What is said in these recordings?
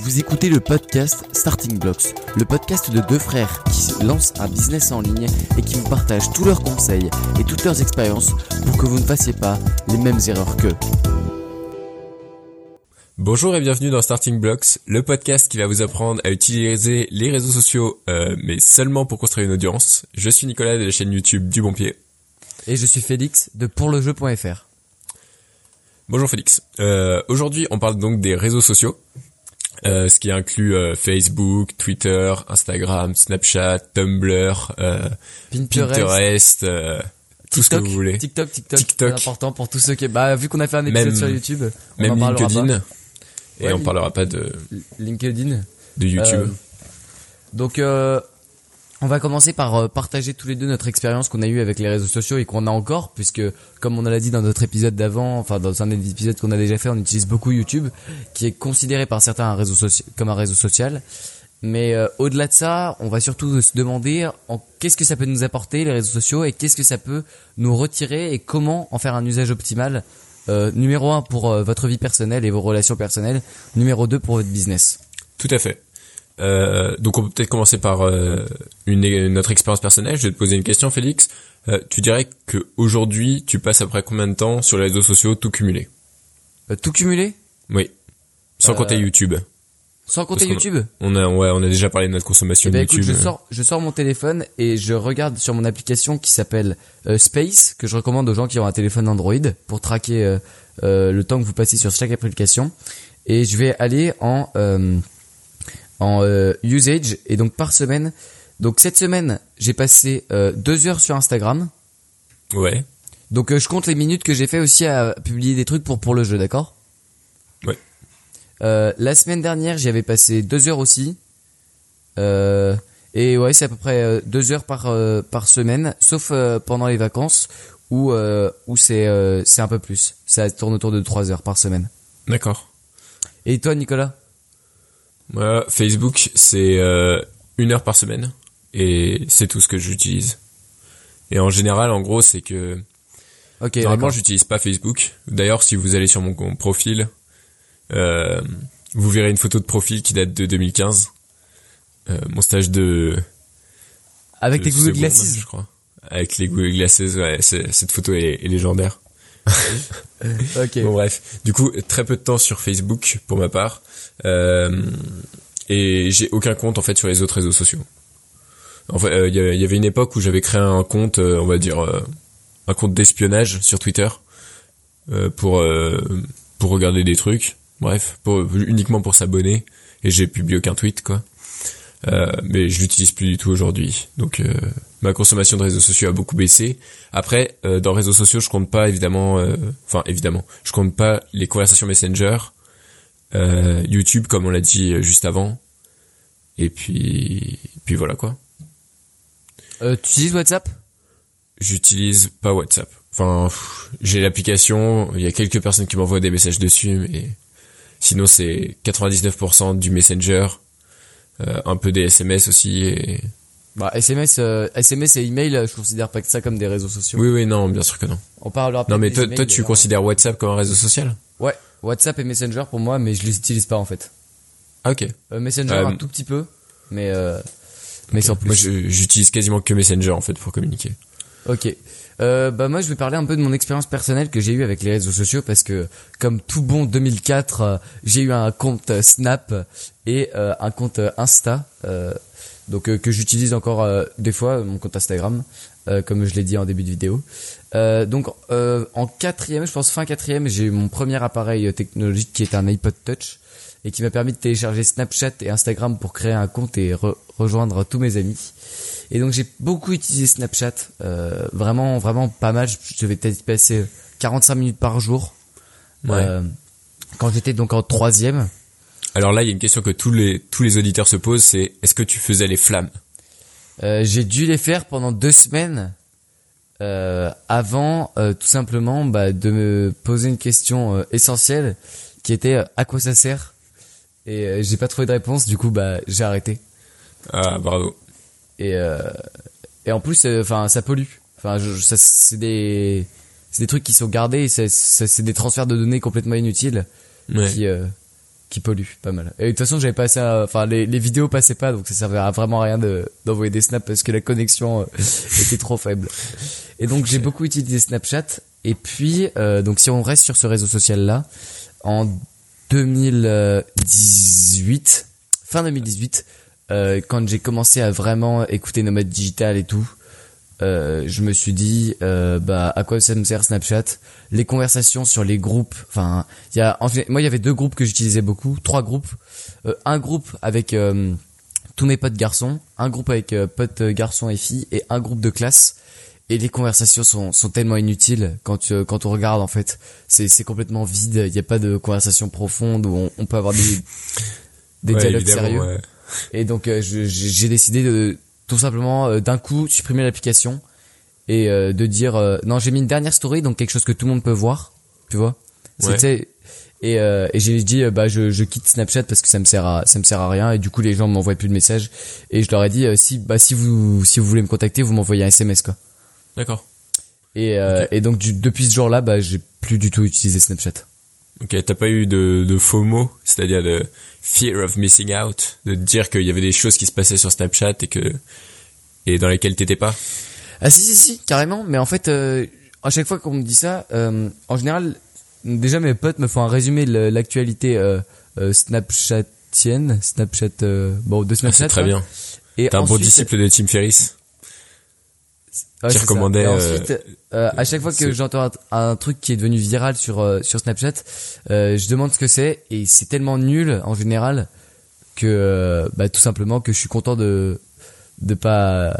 Vous écoutez le podcast Starting Blocks, le podcast de deux frères qui lancent un business en ligne et qui vous partagent tous leurs conseils et toutes leurs expériences pour que vous ne fassiez pas les mêmes erreurs qu'eux. Bonjour et bienvenue dans Starting Blocks, le podcast qui va vous apprendre à utiliser les réseaux sociaux, euh, mais seulement pour construire une audience. Je suis Nicolas de la chaîne YouTube du Bon Pied. Et je suis Félix de pourlejeu.fr. Bonjour Félix. Euh, Aujourd'hui, on parle donc des réseaux sociaux. Euh, ce qui inclut euh, Facebook, Twitter, Instagram, Snapchat, Tumblr, euh, Pinterest, Pinterest, euh, tout ce que TikTok, vous voulez. TikTok, TikTok, TikTok. c'est important pour tous ceux qui... Bah, vu qu'on a fait un épisode Même- sur YouTube, on Même en parlera LinkedIn. pas. Et Ouais, on parlera pas de, LinkedIn. de YouTube. Euh, donc, euh, on va commencer par euh, partager tous les deux notre expérience qu'on a eue avec les réseaux sociaux et qu'on a encore, puisque comme on l'a dit dans notre épisode d'avant, enfin dans un des épisodes qu'on a déjà fait, on utilise beaucoup YouTube, qui est considéré par certains un réseau comme un réseau social. Mais euh, au-delà de ça, on va surtout se demander en qu'est-ce que ça peut nous apporter les réseaux sociaux et qu'est-ce que ça peut nous retirer et comment en faire un usage optimal. Euh, numéro un pour euh, votre vie personnelle et vos relations personnelles. Numéro deux pour votre business. Tout à fait. Euh, donc on peut peut-être commencer par euh, une, notre expérience personnelle. Je vais te poser une question, Félix. Euh, tu dirais que aujourd'hui, tu passes après combien de temps sur les réseaux sociaux, tout cumulé? Euh, tout cumulé? Oui. Sans Euh, compter YouTube. Sans compter Parce YouTube? On a, ouais, on a déjà parlé de notre consommation Eh ben de écoute, YouTube. je sors, je sors mon téléphone et je regarde sur mon application qui s'appelle euh, Space, que je recommande aux gens qui ont un téléphone Android pour traquer euh, euh, le temps que vous passez sur chaque application. Et je vais aller en euh, en euh, usage et donc par semaine. Donc cette semaine, j'ai passé euh, deux heures sur Instagram. Ouais. Donc euh, je compte les minutes que j'ai fait aussi à publier des trucs pour pour le jeu, d'accord? Ouais. Euh, la semaine dernière, j'y avais passé deux heures aussi. Et ouais, c'est à peu près deux heures par par semaine, sauf pendant les vacances où où c'est c'est un peu plus. Ça tourne autour de trois heures par semaine. D'accord. Et toi, Nicolas? Moi, Facebook, c'est euh, une heure par semaine. Et c'est tout ce que j'utilise. Et en général, en gros, c'est que Ok. Normalement, j'utilise pas Facebook. D'ailleurs, si vous allez sur mon profil, euh, vous verrez une photo de profil qui date de 2015. Euh, mon stage de Avec de les Google Glasses. je crois. Avec les Google Glasses, ouais, cette photo est, est légendaire. Ok. Bon bref, du coup, très peu de temps sur Facebook pour ma part, euh, et j'ai aucun compte en fait sur les autres réseaux sociaux. En fait, euh, il y avait- il y avait une époque où j'avais créé un compte, euh, on va dire, euh, un compte d'espionnage sur Twitter euh, pour euh, pour regarder des trucs. Bref, uniquement pour s'abonner, et j'ai publié aucun tweet quoi. Euh, mais je l'utilise plus du tout aujourd'hui. Donc euh, ma consommation de réseaux sociaux a beaucoup baissé. Après, euh, dans réseaux sociaux, je compte pas évidemment, euh, enfin évidemment, je compte pas les conversations Messenger, euh, YouTube comme on l'a dit juste avant, et puis puis voilà quoi. Euh, tu utilises WhatsApp? J'utilise pas WhatsApp. Enfin, j'ai l'application, il y a quelques personnes qui m'envoient des messages dessus, mais sinon c'est 99% du Messenger, un peu des SMS aussi. Et... Bah SMS, euh, SMS et email, je considère pas que ça comme des réseaux sociaux. Oui, oui, non, bien sûr que non. On parlera Non, mais toi, emails, toi, tu d'ailleurs. considères WhatsApp comme un réseau social? Ouais, WhatsApp et Messenger pour moi, mais je les utilise pas en fait. Ah, ok. Euh, Messenger Euh, un tout petit peu, mais euh, mais sans plus. Moi, j'utilise quasiment que Messenger en fait pour communiquer. Ok. Euh, bah moi je vais parler un peu de mon expérience personnelle que j'ai eu avec les réseaux sociaux parce que comme tout bon 2004 euh, j'ai eu un compte Snap et euh, un compte Insta euh, donc que j'utilise encore des fois mon compte Instagram comme je l'ai dit en début de vidéo. Donc en quatrième je pense fin quatrième j'ai eu mon premier appareil technologique qui est un iPod Touch et qui m'a permis de télécharger Snapchat et Instagram pour créer un compte et re- rejoindre tous mes amis et donc j'ai beaucoup utilisé Snapchat, euh, vraiment vraiment pas mal. Je devais peut-être passer 45 minutes par jour. Ouais. Euh, quand j'étais donc en troisième, Alors là, il y a une question que tous les tous les auditeurs se posent, c'est est-ce que tu faisais les flammes? Euh, j'ai dû les faire pendant deux semaines euh, avant euh, tout simplement bah, de me poser une question euh, essentielle qui était euh, à quoi ça sert? Et euh, j'ai pas trouvé de réponse du coup bah j'ai arrêté Ah, bravo. Et euh, et en plus euh, enfin ça pollue enfin je- je- ça c'est des c'est des trucs qui sont gardés c'est c'est des transferts de données complètement inutiles Ouais. qui euh, qui pollue pas mal. Et de toute façon, j'avais pas assez, enfin les, les vidéos passaient pas, donc ça servait à vraiment rien de d'envoyer des snaps parce que la connexion était trop faible. Et donc j'ai beaucoup utilisé Snapchat. Et puis euh, donc si on reste sur ce réseau social là, en 2018, fin 2018, euh, quand j'ai commencé à vraiment écouter Nomade Digital et tout, euh, je me suis dit euh, bah à quoi ça me sert Snapchat? Les conversations sur les groupes enfin il y a en fait, moi il y avait deux groupes que j'utilisais beaucoup trois groupes. Euh, un groupe avec euh, tous mes potes garçons un groupe avec potes garçons et filles et un groupe de classe. Et les conversations sont, sont tellement inutiles quand tu, quand on regarde en fait. C'est c'est complètement vide il n'y a pas de conversation profonde où on, on peut avoir des des Ouais, dialogues sérieux. ouais. Et donc euh, j'ai décidé de tout simplement euh, d'un coup supprimer l'application et euh, de dire euh, non j'ai mis une dernière story donc quelque chose que tout le monde peut voir tu vois. Ouais. c'était et, euh, et j'ai dit euh, bah je, je quitte Snapchat parce que ça me sert à ça me sert à rien. Et du coup les gens m'envoient plus de messages. Et je leur ai dit euh, si bah si vous si vous voulez me contacter vous m'envoyez un SMS quoi. D'accord. et euh, et donc du- depuis ce jour là bah j'ai plus du tout utilisé Snapchat Ok, t'as pas eu de, de FOMO, c'est-à-dire de fear of missing out, de te dire qu'il y avait des choses qui se passaient sur Snapchat et que et dans lesquelles t'étais pas? Ah si si si carrément mais en fait euh, à chaque fois qu'on me dit ça euh, en général déjà mes potes me font un résumé de l'actualité euh, euh, Snapchatienne Snapchat euh, bon de Ah, Snapchat c'est très quoi. bien. et T'es un bon disciple de Tim Ferriss. Ouais, qui recommandait, Et euh, ensuite euh, à chaque fois que j'entends un, un truc qui est devenu viral sur euh, sur Snapchat euh, je demande ce que c'est et c'est tellement nul en général que bah tout simplement que je suis content de de pas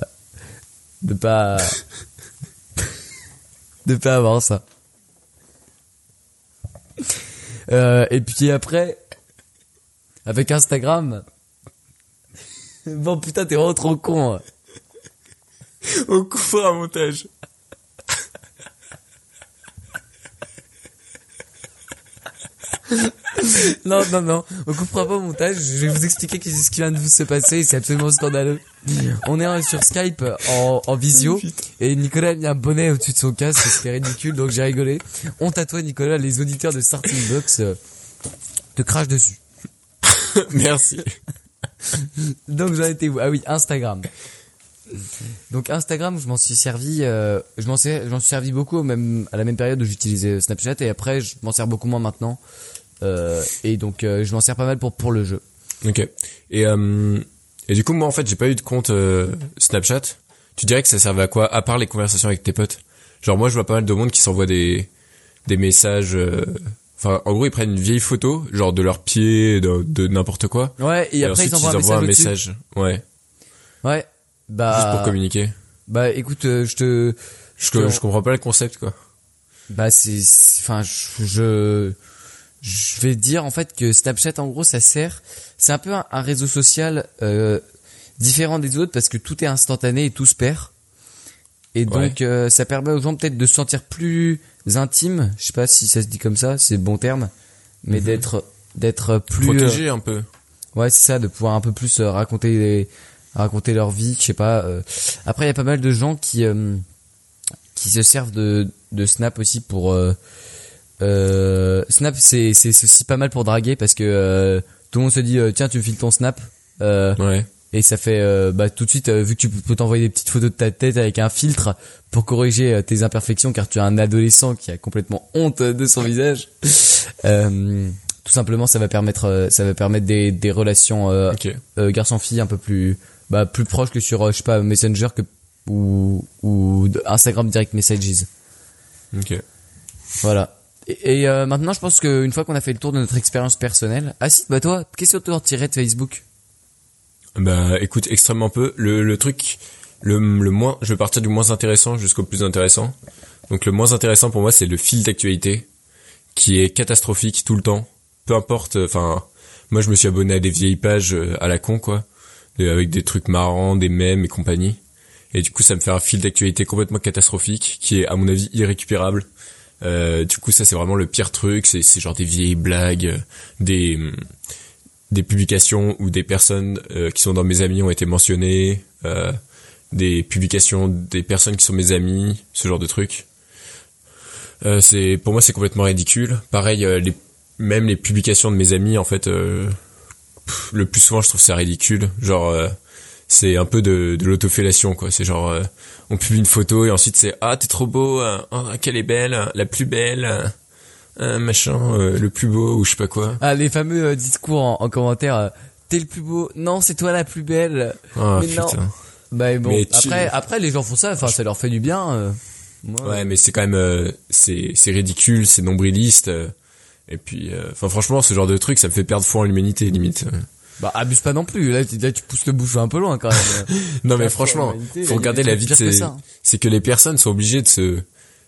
de pas de pas avoir ça et puis après avec Instagram bon putain t'es vraiment trop con hein. Au coup un montage. Non, non, non, on coupera pas au montage. Je vais vous expliquer ce qui vient de se passer. C'est absolument scandaleux. On est euh, sur Skype en, en visio et Nicolas a mis un bonnet au-dessus de son casque. C'était ridicule, donc j'ai rigolé. On toi, Nicolas. Les auditeurs de Starting Box euh, te crachent dessus. Merci. Donc j'en étais où? Ah oui, Instagram. Donc Instagram, je m'en suis servi, euh, je m'en sais- je m'en suis servi beaucoup même à la même période où j'utilisais Snapchat et après je m'en sers beaucoup moins maintenant. Euh, et donc euh, je m'en sers pas mal pour pour le jeu. Ok. Et euh, et du coup moi en fait j'ai pas eu de compte euh, Snapchat. Tu dirais que ça servait à quoi à part les conversations avec tes potes? Genre moi je vois pas mal de monde qui s'envoie des des messages. euh, Enfin en gros ils prennent une vieille photo genre de leurs pieds de, de n'importe quoi. Ouais, et, après ensuite ils envoient un message. un au-dessus. message. Ouais. Ouais. Bah Juste pour communiquer. Bah écoute, euh, je te Je, te- je comprends pas le concept quoi. bah c'est enfin je, je je vais dire en fait que Snapchat en gros ça sert c'est un peu un, un réseau social euh, différent des autres parce que tout est instantané et tout se perd. Et donc euh, ça permet aux gens peut-être de se sentir plus intimes, je sais pas si ça se dit comme ça, c'est bon terme, mais Mhm. d'être d'être plus euh, Protéger un peu. Ouais, c'est ça, de pouvoir un peu plus euh, raconter les- raconter leur vie, je sais pas. euh. Après, il y a pas mal de gens qui euh, qui se servent de de Snap aussi pour euh, Snap, c'est c'est aussi pas mal pour draguer parce que tout le monde se dit tiens, tu me files ton Snap. Ouais. et ça fait euh, bah tout de suite euh, vu que tu peux t'envoyer des petites photos de ta tête avec un filtre pour corriger euh, tes imperfections car tu es un adolescent qui a complètement honte de son visage tout simplement ça va permettre ça va permettre des, des relations Ok. euh, garçon-fille un peu plus bah plus proches que sur euh, je sais pas Messenger que ou ou Instagram Direct Messages Ok. voilà et, et, euh, maintenant je pense qu'une fois qu'on a fait le tour de notre expérience personnelle ah si bah toi qu'est-ce que tu en tirais de Facebook? Bah écoute extrêmement peu. Le, le truc le, le moins je vais partir du moins intéressant jusqu'au plus intéressant. Donc le moins intéressant pour moi c'est le fil d'actualité qui est catastrophique tout le temps. Peu importe enfin moi je me suis abonné à des vieilles pages euh, à la con quoi avec des trucs marrants, des mèmes et compagnie. Et du coup ça me fait un fil d'actualité complètement catastrophique qui est à mon avis irrécupérable. Euh, du coup ça c'est vraiment le pire truc, c'est c'est genre des vieilles blagues, euh, des hum, des publications où des personnes euh, qui sont dans mes amis ont été mentionnées, euh, des publications des personnes qui sont mes amis, ce genre de trucs. Euh, c'est pour moi c'est complètement ridicule. Pareil euh, les même les publications de mes amis, en fait, euh, pff, le plus souvent, je trouve ça ridicule. Genre, euh, c'est un peu de, de l'autofellation, quoi. C'est genre, euh, on publie une photo et ensuite c'est ah t'es trop beau, ah qu'elle est belle, euh, la plus belle, euh, machin, euh, le plus beau ou je sais pas quoi. Ah, les fameux discours en, en commentaire. T'es le plus beau. Non, c'est toi la plus belle. Ah Mais non. putain. Bah bon. Mais tu- Après, après les gens font ça. Enfin, ça leur fait du bien. Moi, Ouais, mais c'est quand même, euh, c'est c'est ridicule, c'est nombriliste. euh, et puis, euh, enfin franchement, ce genre de truc, ça me fait perdre foi en l'humanité, limite. Bah abuse pas non plus. Là, tu- là, tu pousses le bouchon un peu loin quand même. non mais franchement, faut regarder la vie que ça, hein. c'est que les personnes sont obligées de se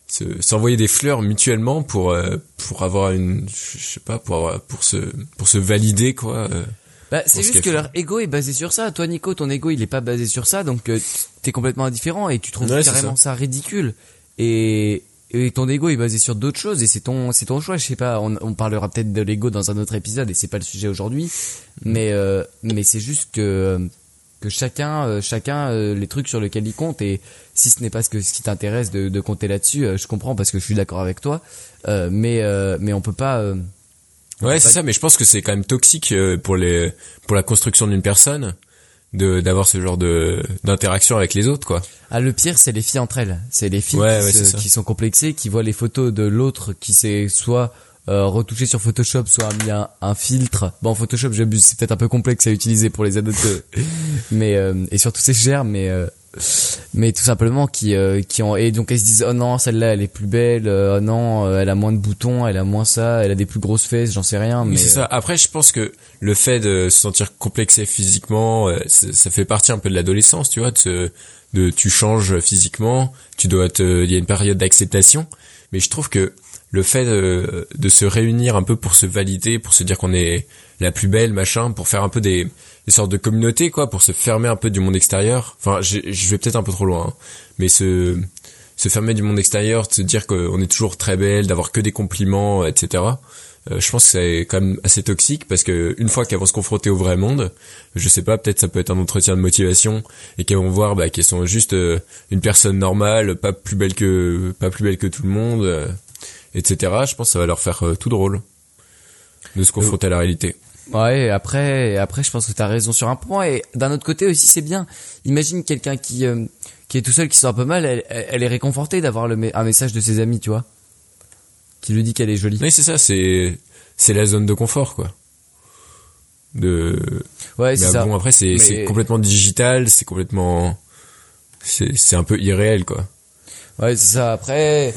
se- s'envoyer des fleurs mutuellement pour euh, pour avoir une je sais pas pour avoir, pour se pour se valider quoi euh. Bah, c'est ce juste que leur ego est basé sur ça. Toi, Nico, ton ego, il est pas basé sur ça, donc euh, t'es complètement indifférent et tu trouves Ouais, carrément ça. ridicule. Et, et ton ego est basé sur d'autres choses et c'est ton, c'est ton choix. Je sais pas. On, on parlera peut-être de l'ego dans un autre épisode et c'est pas le sujet aujourd'hui. Mais, euh, mais c'est juste que que chacun, euh, chacun euh, les trucs sur lesquels il compte et si ce n'est pas ce que ce qui t'intéresse de, de compter là-dessus, euh, je comprends parce que je suis d'accord avec toi. Euh, mais euh, mais on peut pas. euh, Ouais, c'est pas- ça, mais je pense que c'est quand même toxique pour les pour la construction d'une personne de d'avoir ce genre de d'interaction avec les autres quoi. Ah, le pire, c'est les filles entre elles. C'est les filles Ouais, qui, ouais, se- c'est ça. qui sont complexées, qui voient les photos de l'autre qui s'est soit euh, retouché sur Photoshop, soit a mis un, un filtre. Bon, Photoshop, j'abuse, c'est peut-être un peu complexe à utiliser pour les de- mais euh, et surtout c'est cher, mais euh, mais tout simplement qui euh, qui ont et donc elles se disent oh non celle-là elle est plus belle, euh, oh non euh, elle a moins de boutons, elle a moins ça, elle a des plus grosses fesses, j'en sais rien, mais Oui, c'est ça. Après, je pense que le fait de se sentir complexé physiquement, euh, ça fait partie un peu de l'adolescence, tu vois, de, se- de tu changes physiquement, tu dois te, il y a une période d'acceptation, mais je trouve que le fait de, de se réunir un peu pour se valider, pour se dire qu'on est la plus belle, machin, pour faire un peu des, des sortes de communautés, quoi, pour se fermer un peu du monde extérieur. Enfin, je vais peut-être un peu trop loin, hein, mais se se fermer du monde extérieur, de se dire qu'on est toujours très belle, d'avoir que des compliments, etc. Euh, je pense que c'est quand même assez toxique parce que une fois qu'elles vont se confronter au vrai monde, je sais pas, peut-être ça peut être un entretien de motivation et qu'elles vont voir bah, qu'elles sont juste euh, une personne normale, pas plus belle que pas plus belle que tout le monde, euh, etc. Je pense que ça va leur faire euh, tout drôle de se confronter à la réalité. Ouais, après, après, je pense que t'as raison sur un point. Et d'un autre côté aussi, c'est bien. Imagine quelqu'un qui euh, qui est tout seul, qui se sent un peu mal. Elle, elle est réconfortée d'avoir le un message de ses amis, tu vois, qui lui dit qu'elle est jolie. Oui, c'est ça, c'est c'est la zone de confort quoi. De Ouais, c'est ça. bon après c'est Mais- c'est complètement digital, c'est complètement c'est c'est un peu irréel quoi. Ouais, c'est ça. Après,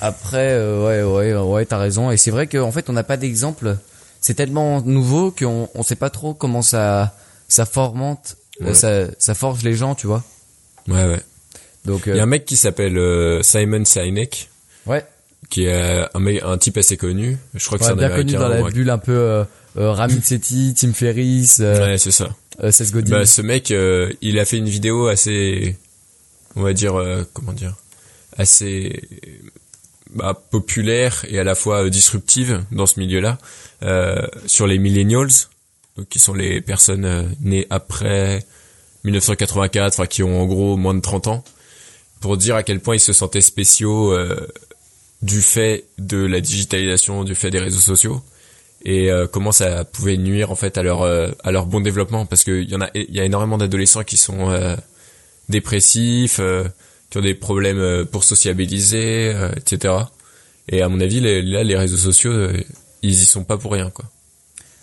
après, euh, ouais, ouais, ouais, t'as raison. Et c'est vrai qu'en fait, on n'a pas d'exemple. C'est tellement nouveau qu'on on sait pas trop comment ça ça formente, euh, Ouais. ça ça forge les gens, tu vois. Ouais ouais. Donc Il y a euh, un mec qui s'appelle euh, Simon Sinek ouais, qui est euh, un mec un type assez connu. Je crois que ouais, c'est un bien connu dans la ouais. bulle un peu euh, euh, Rami Sethi, Tim Ferriss, euh, Ouais, c'est ça. euh, Seth Godin. Bah, ce mec, euh, il a fait une vidéo assez, on va dire, euh, comment dire, assez bah, populaire et à la fois euh, disruptive dans ce milieu-là, euh, sur les millennials, donc qui sont les personnes euh, nées après 1984, enfin qui ont en gros moins de 30 ans, pour dire à quel point ils se sentaient spéciaux euh, du fait de la digitalisation, du fait des réseaux sociaux et euh, comment ça pouvait nuire en fait à leur euh, à leur bon développement. Parce que il y en a il y a énormément d'adolescents qui sont dépressifs qui ont des problèmes euh, pour sociabiliser euh, etc et à mon avis les, là les réseaux sociaux euh, ils y sont pas pour rien quoi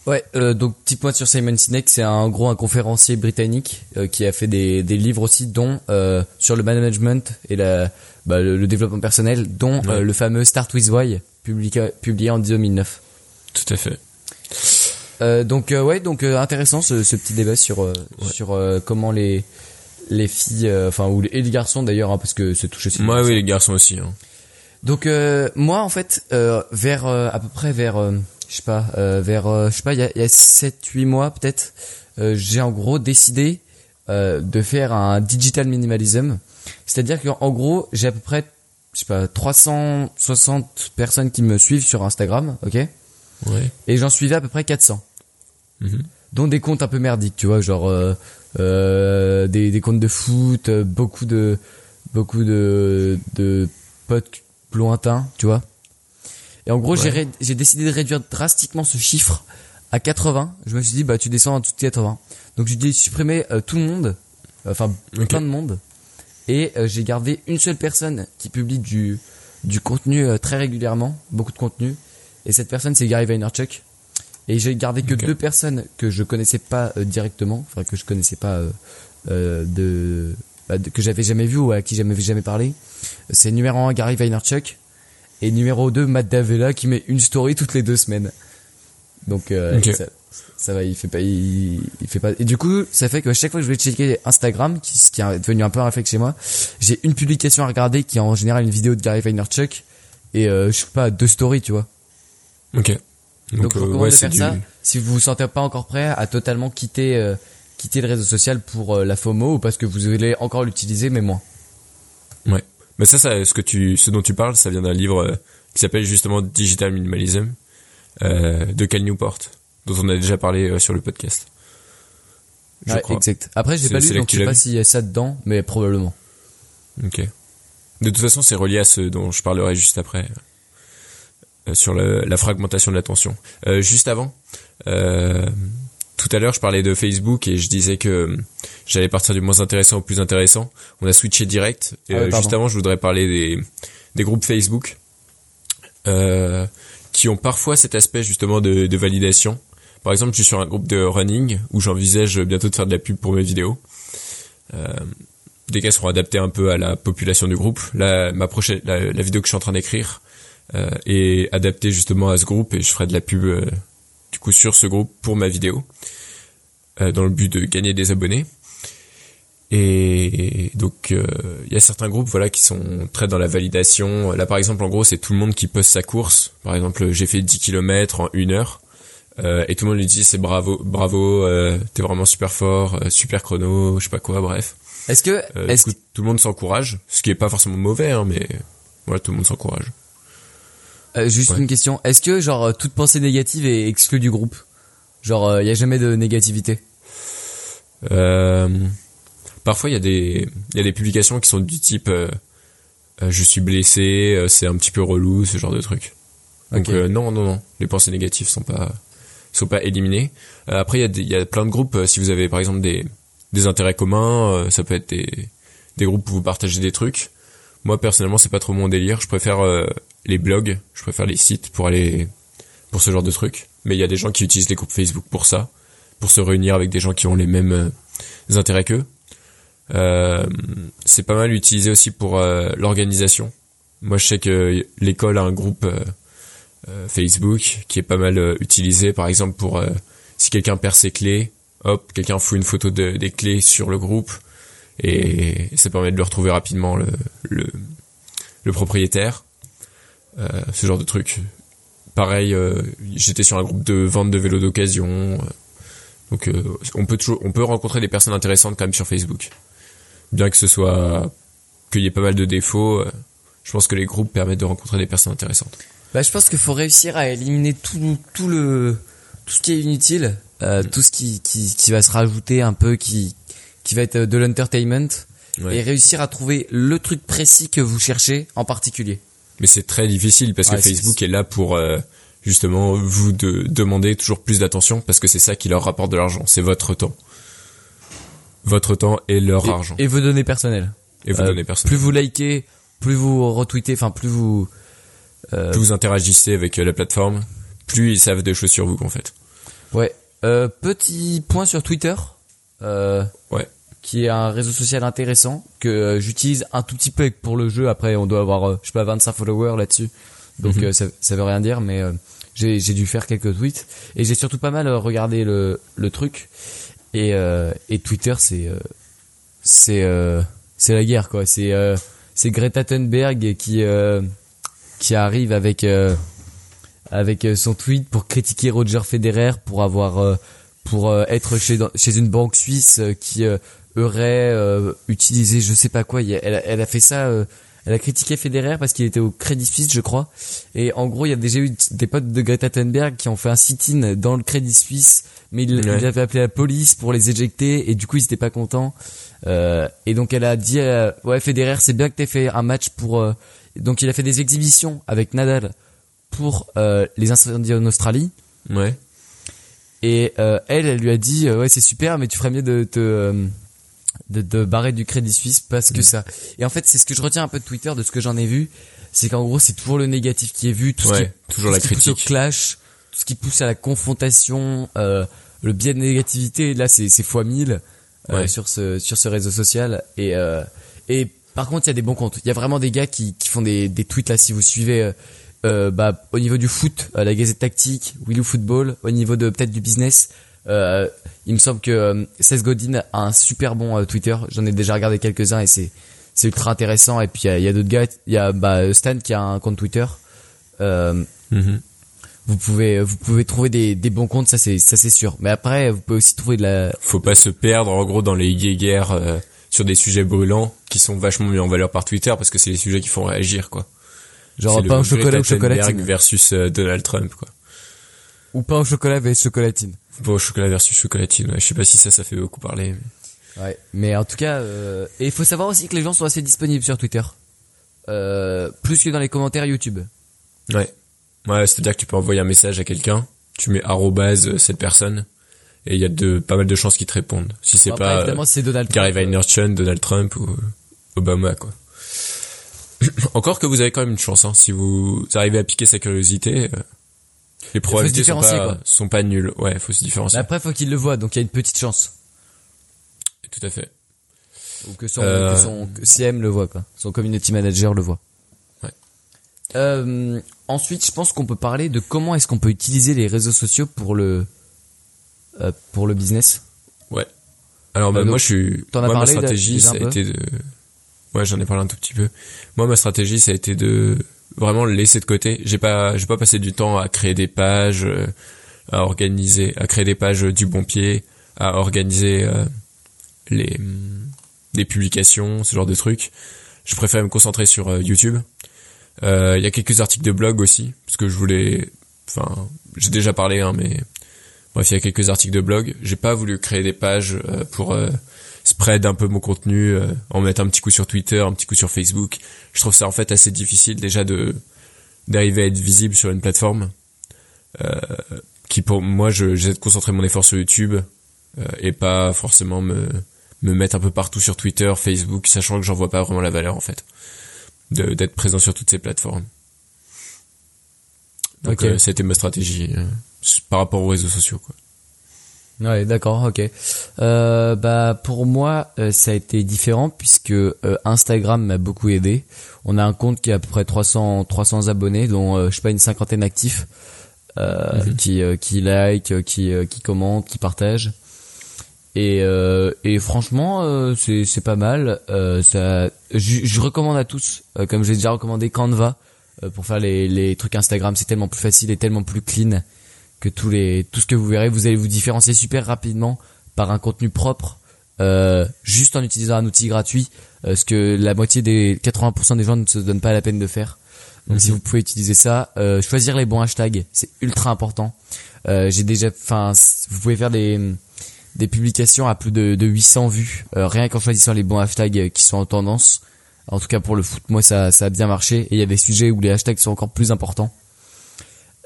Ouais, euh, donc petit point sur Simon Sinek, c'est un gros un conférencier britannique euh, qui a fait des, des livres aussi, dont euh, sur le management et la, bah, le, le développement personnel, dont Ouais. le fameux Start with Why, publié, publié en 2009. tout à fait donc ouais, donc intéressant ce, ce petit débat sur Ouais. sur comment les les filles, euh, enfin ou les, et les garçons d'ailleurs, hein, parce que c'est touche aussi. moi oui les garçons aussi hein. Donc euh, moi en fait euh, vers euh, à peu près vers je sais pas vers je sais pas il y a, y a 7 8 mois peut-être j'ai en gros décidé de faire un digital minimalism. C'est-à-dire qu'en en gros, j'ai à peu près je sais pas 360 personnes qui me suivent sur Instagram, OK? Ouais Et j'en suivais à peu près 400 Mhm. dont des comptes un peu merdiques, tu vois, genre euh, des, des comptes de foot, euh, beaucoup de beaucoup de de potes lointains, tu vois. Et en gros, j'ai Ouais. ré- j'ai décidé de réduire drastiquement ce chiffre à 80. Je me suis dit, bah, tu descends à tout 80. Donc, j'ai dit supprimer euh, tout le monde, enfin, plein de monde. Et euh, j'ai gardé une seule personne qui publie du, du contenu très régulièrement, beaucoup de contenu. Et cette personne, c'est Gary Vaynerchuk. Et j'ai gardé que deux personnes que je connaissais pas euh, directement, enfin que je connaissais pas euh, euh, de, bah, de- que j'avais jamais vu ou à qui j'avais jamais parlé. C'est numéro 1 Gary Vaynerchuk et numéro 2 Matt Davella qui met une story toutes les deux semaines. Donc euh, ça, ça va, il fait pas, il, il fait pas. Et du coup, ça fait que chaque fois que je vais checker Instagram, qui, ce qui est devenu un peu un réflexe chez moi, j'ai une publication à regarder qui est en général une vidéo de Gary Vaynerchuk et euh, je sais pas deux stories, tu vois. Ok. Donc, je euh, recommande ouais, de c'est faire du- ça si vous vous sentez pas encore prêt à totalement quitter euh, quitter le réseau social pour euh, la FOMO ou parce que vous allez encore l'utiliser mais moins. Ouais. Mais ça, ça, ce que tu, ce dont tu parles, ça vient d'un livre euh, qui s'appelle justement Digital Minimalism de Cal Newport, dont on a déjà parlé sur le podcast. Je Ouais, crois. exact. Après, j'ai C'est- pas lu donc je sais pas s'il y a ça dedans mais probablement. Ok. De toute façon, c'est relié à ce dont je parlerai juste après sur le- la fragmentation de l'attention. Euh, juste avant, euh, tout à l'heure, je parlais de Facebook et je disais que euh, j'allais partir du moins intéressant au plus intéressant. On a switché direct. Ah ouais, euh, juste avant, je voudrais parler des, des groupes Facebook euh, qui ont parfois cet aspect justement de, de validation. Par exemple, je suis sur un groupe de running où j'envisage bientôt de faire de la pub pour mes vidéos. Euh, des cas seront adaptés un peu à la population du groupe. Là, ma prochaine, la, la vidéo que je suis en train d'écrire euh, est adaptée justement à ce groupe et je ferai de la pub euh, du coup sur ce groupe pour ma vidéo euh, dans le but de gagner des abonnés. Et donc euh, il y a certains groupes voilà qui sont très dans la validation. Là par exemple en gros c'est tout le monde qui poste sa course. Par exemple j'ai fait 10 km en une heure. Euh, et tout le monde lui dit c'est bravo, bravo, euh, t'es vraiment super fort, euh, super chrono, je sais pas quoi, bref. Est-ce que Euh, est-ce coup, tout le monde s'encourage, ce qui est pas forcément mauvais, hein, mais voilà, tout le monde s'encourage. Euh, juste Ouais. une question, est-ce que genre euh, toute pensée négative est exclue du groupe? Genre il y a jamais de négativité? Euh, parfois, il y a des, il y a des publications qui sont du type, euh, euh, je suis blessé, euh, c'est un petit peu relou, ce genre de truc. Donc euh, non, non, non, les pensées négatives sont pas, sont pas éliminées. Euh, après, il y a, des- il y a plein de groupes. euh, si vous avez par exemple des, des intérêts communs, euh, ça peut être des, des groupes où vous partagez des trucs. Moi personnellement, c'est pas trop mon délire. Je préfère euh, les blogs, je préfère les sites pour aller pour ce genre de trucs. Mais il y a des gens qui utilisent les groupes Facebook pour ça, pour se réunir avec des gens qui ont les mêmes euh, intérêts qu'eux. Euh, c'est pas mal utilisé aussi pour euh, l'organisation. Moi, je sais que l'école a un groupe euh, Facebook qui est pas mal utilisé, par exemple pour si quelqu'un perd ses clés, hop, quelqu'un fout une photo de- des clés sur le groupe et ça permet de le retrouver rapidement le le, le propriétaire. Euh, ce genre de truc. Pareil, euh, j'étais sur un groupe de vente de vélos d'occasion. euh, donc on peut toujours, on peut rencontrer des personnes intéressantes quand même sur Facebook. Bien que ce soit qu'il y ait pas mal de défauts, je pense que les groupes permettent de rencontrer des personnes intéressantes. Bah je pense qu'il faut réussir à éliminer tout tout le tout ce qui est inutile, euh, tout ce qui, qui qui va se rajouter un peu qui qui va être de l'entertainment Ouais. et réussir à trouver le truc précis que vous cherchez en particulier. Mais c'est très difficile parce Ouais, que Facebook est là pour euh, justement vous de demander toujours plus d'attention parce que c'est ça qui leur rapporte de l'argent, c'est votre temps. Votre temps et leur et, argent. et vos données personnelles. Et vous euh, donnez personne. Plus vous likez, plus vous retweetez, enfin plus vous euh, Plus vous interagissez avec euh, la plateforme, plus ils savent des choses sur vous en fait. Ouais. Euh, petit point sur Twitter. Euh, Ouais. Qui est un réseau social intéressant que euh, j'utilise un tout petit peu pour le jeu. Après, on doit avoir, euh, je sais pas, 25 followers là-dessus. Donc Mhm. euh, ça, ça veut rien dire, mais j'ai dû faire quelques tweets et j'ai surtout pas mal regardé le le truc. Et et Twitter, c'est c'est c'est la guerre quoi. C'est c'est Greta Thunberg qui qui arrive avec avec son tweet pour critiquer Roger Federer pour avoir pour être chez chez une banque suisse qui aurait euh, utilisé je sais pas quoi elle, a- elle a fait ça euh, elle a critiqué Federer parce qu'il était au Crédit Suisse je crois et en gros il y a déjà eu des potes de Greta Thunberg qui ont fait un sit-in dans le Crédit Suisse mais il, Ouais. il avait appelé la police pour les éjecter et du coup ils étaient pas contents euh, et donc elle a dit euh, ouais Federer c'est bien que t'aies fait un match pour euh, donc il a fait des exhibitions avec Nadal pour euh, les incendies en Australie. Ouais. Et euh, elle, elle lui a dit ouais c'est super, mais tu ferais mieux de te euh, de, de barrer du Crédit Suisse parce que Mm. ça. Et en fait, c'est ce que je retiens un peu de Twitter, de ce que j'en ai vu, c'est qu'en gros c'est toujours le négatif qui est vu, tout ce qui. Toujours tout la ce qui pousse au critique. clash, tout ce qui pousse à la confrontation, euh, le biais de négativité. Là, c'est c'est fois 1000 euh, sur ce sur ce réseau social. Et euh, et par contre, il y a des bons comptes. Il y a vraiment des gars qui qui font des des tweets là. Si vous suivez. bah, au niveau du foot, la Gazette Tactique, Willou Football, au niveau de peut-être du business, euh, il me semble que euh, Seth Godin a un super bon euh, Twitter. J'en ai déjà regardé quelques-uns et c'est c'est ultra intéressant. Et puis il y a, a d'autres gars, il y a bah, Stan qui a un compte Twitter. Euh, Mhm. vous pouvez vous pouvez trouver des, des bons comptes, ça c'est ça c'est sûr. Mais après vous pouvez aussi trouver de la Faut pas se perdre en gros dans les guéguerres euh, sur des sujets brûlants qui sont vachement mis en valeur par Twitter parce que c'est les sujets qui font réagir quoi. genre pain au chocolat ou chocolatine versus Donald Trump quoi. ou pain au chocolat avec chocolatine. Bon, chocolat versus chocolatine. Ouais, je sais pas si ça, ça fait beaucoup parler. mais- Ouais. Mais en tout cas, euh, et il faut savoir aussi que les gens sont assez disponibles sur Twitter, euh, plus que dans les commentaires YouTube. Ouais. Ouais, c'est-à-dire que tu peux envoyer un message à quelqu'un, tu mets arrobase euh, cette personne, et il y a de, pas mal de chances qu'ils te répondent. Si c'est après, pas évidemment, c'est Donald Gary. Vaynerchuk, Donald Trump ou Obama, quoi. Encore que vous avez quand même une chance, hein. Si vous arrivez à piquer sa curiosité, les probabilités sont pas, quoi. sont pas nulles. Ouais, faut se Mais différencier. après, faut qu'il le voit, donc il y a une petite chance. Tout à fait. Ou que son, Euh. que son que CM le voit, quoi. Son community manager le voit. Ouais. Euh, ensuite, je pense qu'on peut parler de comment est-ce qu'on peut utiliser les réseaux sociaux pour le, euh, pour le business. Ouais. Alors bah, Euh, donc, moi je suis t'en as moi ma parlé, stratégie ça a été de Ouais, j'en ai parlé un tout petit peu. Moi ma stratégie ça a été de vraiment le laisser de côté. J'ai pas j'ai pas passé du temps à créer des pages euh, à organiser à créer des pages du bon pied, à organiser euh, les hum, des publications, ce genre de trucs. Je préfère me concentrer sur euh, YouTube. Euh, Il y a quelques articles de blog aussi parce que je voulais enfin, j'ai déjà parlé hein mais Bref, il y a quelques articles de blog. J'ai pas voulu créer des pages euh, pour spread un peu mon contenu, euh, en mettre un petit coup sur Twitter, un petit coup sur Facebook. Je trouve ça en fait assez difficile déjà de d'arriver à être visible sur une plateforme euh, qui pour moi je j'essaie de concentrer mon effort sur YouTube euh, et pas forcément me me mettre un peu partout sur Twitter, Facebook, sachant que j'en vois pas vraiment la valeur en fait de d'être présent sur toutes ces plateformes. Donc Ok. euh, c'était ma stratégie euh, par rapport aux réseaux sociaux quoi. Ouais, d'accord, ok. Euh, bah pour moi, euh, ça a été différent puisque euh, Instagram m'a beaucoup aidé. On a un compte qui a à peu près 300 300 abonnés, dont euh, je sais pas une cinquantaine actifs, euh, Mhm. qui euh, qui like, qui euh, qui commente, qui partage. Et euh, et franchement, euh, c'est c'est pas mal. Euh, ça, je, je recommande à tous, euh, comme j'ai déjà recommandé Canva euh, pour faire les les trucs Instagram. C'est tellement plus facile et tellement plus clean que tous les tout ce que vous verrez, vous allez vous différencier super rapidement par un contenu propre, euh, juste en utilisant un outil gratuit, euh, ce que la moitié des 80% des gens ne se donnent pas la peine de faire. Donc Mhm. si vous pouvez utiliser ça, euh, choisir les bons hashtags, c'est ultra important. Euh, J'ai déjà, enfin, vous pouvez faire des des publications à plus de, de 800 vues, euh, rien qu'en choisissant les bons hashtags qui sont en tendance. En tout cas pour le foot, moi ça, ça a bien marché. Et il y a des sujets où les hashtags sont encore plus importants.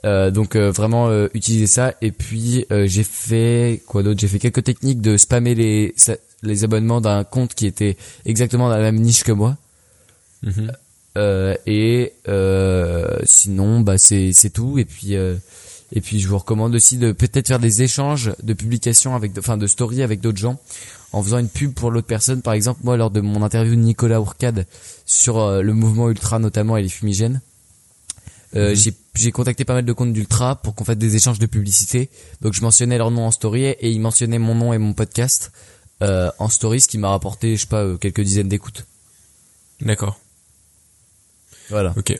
Euh, donc euh, vraiment euh, utiliser ça. Et puis euh, j'ai fait quoi d'autre? J'ai fait quelques techniques de spammer les les abonnements d'un compte qui était exactement dans la même niche que moi. Mhm. Euh, et euh, sinon bah c'est c'est tout. Et puis euh, et puis je vous recommande aussi de peut-être faire des échanges de publications avec enfin de stories avec d'autres gens en faisant une pub pour l'autre personne. Par exemple moi lors de mon interview de Nicolas Ourcade sur le mouvement ultra notamment et les fumigènes euh, Mhm. j'ai contacté pas mal de comptes d'ultra pour qu'on fasse des échanges de publicité donc je mentionnais leur nom en story et ils mentionnaient mon nom et mon podcast euh, en story ce qui m'a rapporté je sais pas euh, quelques dizaines d'écoutes D'accord. voilà Ok.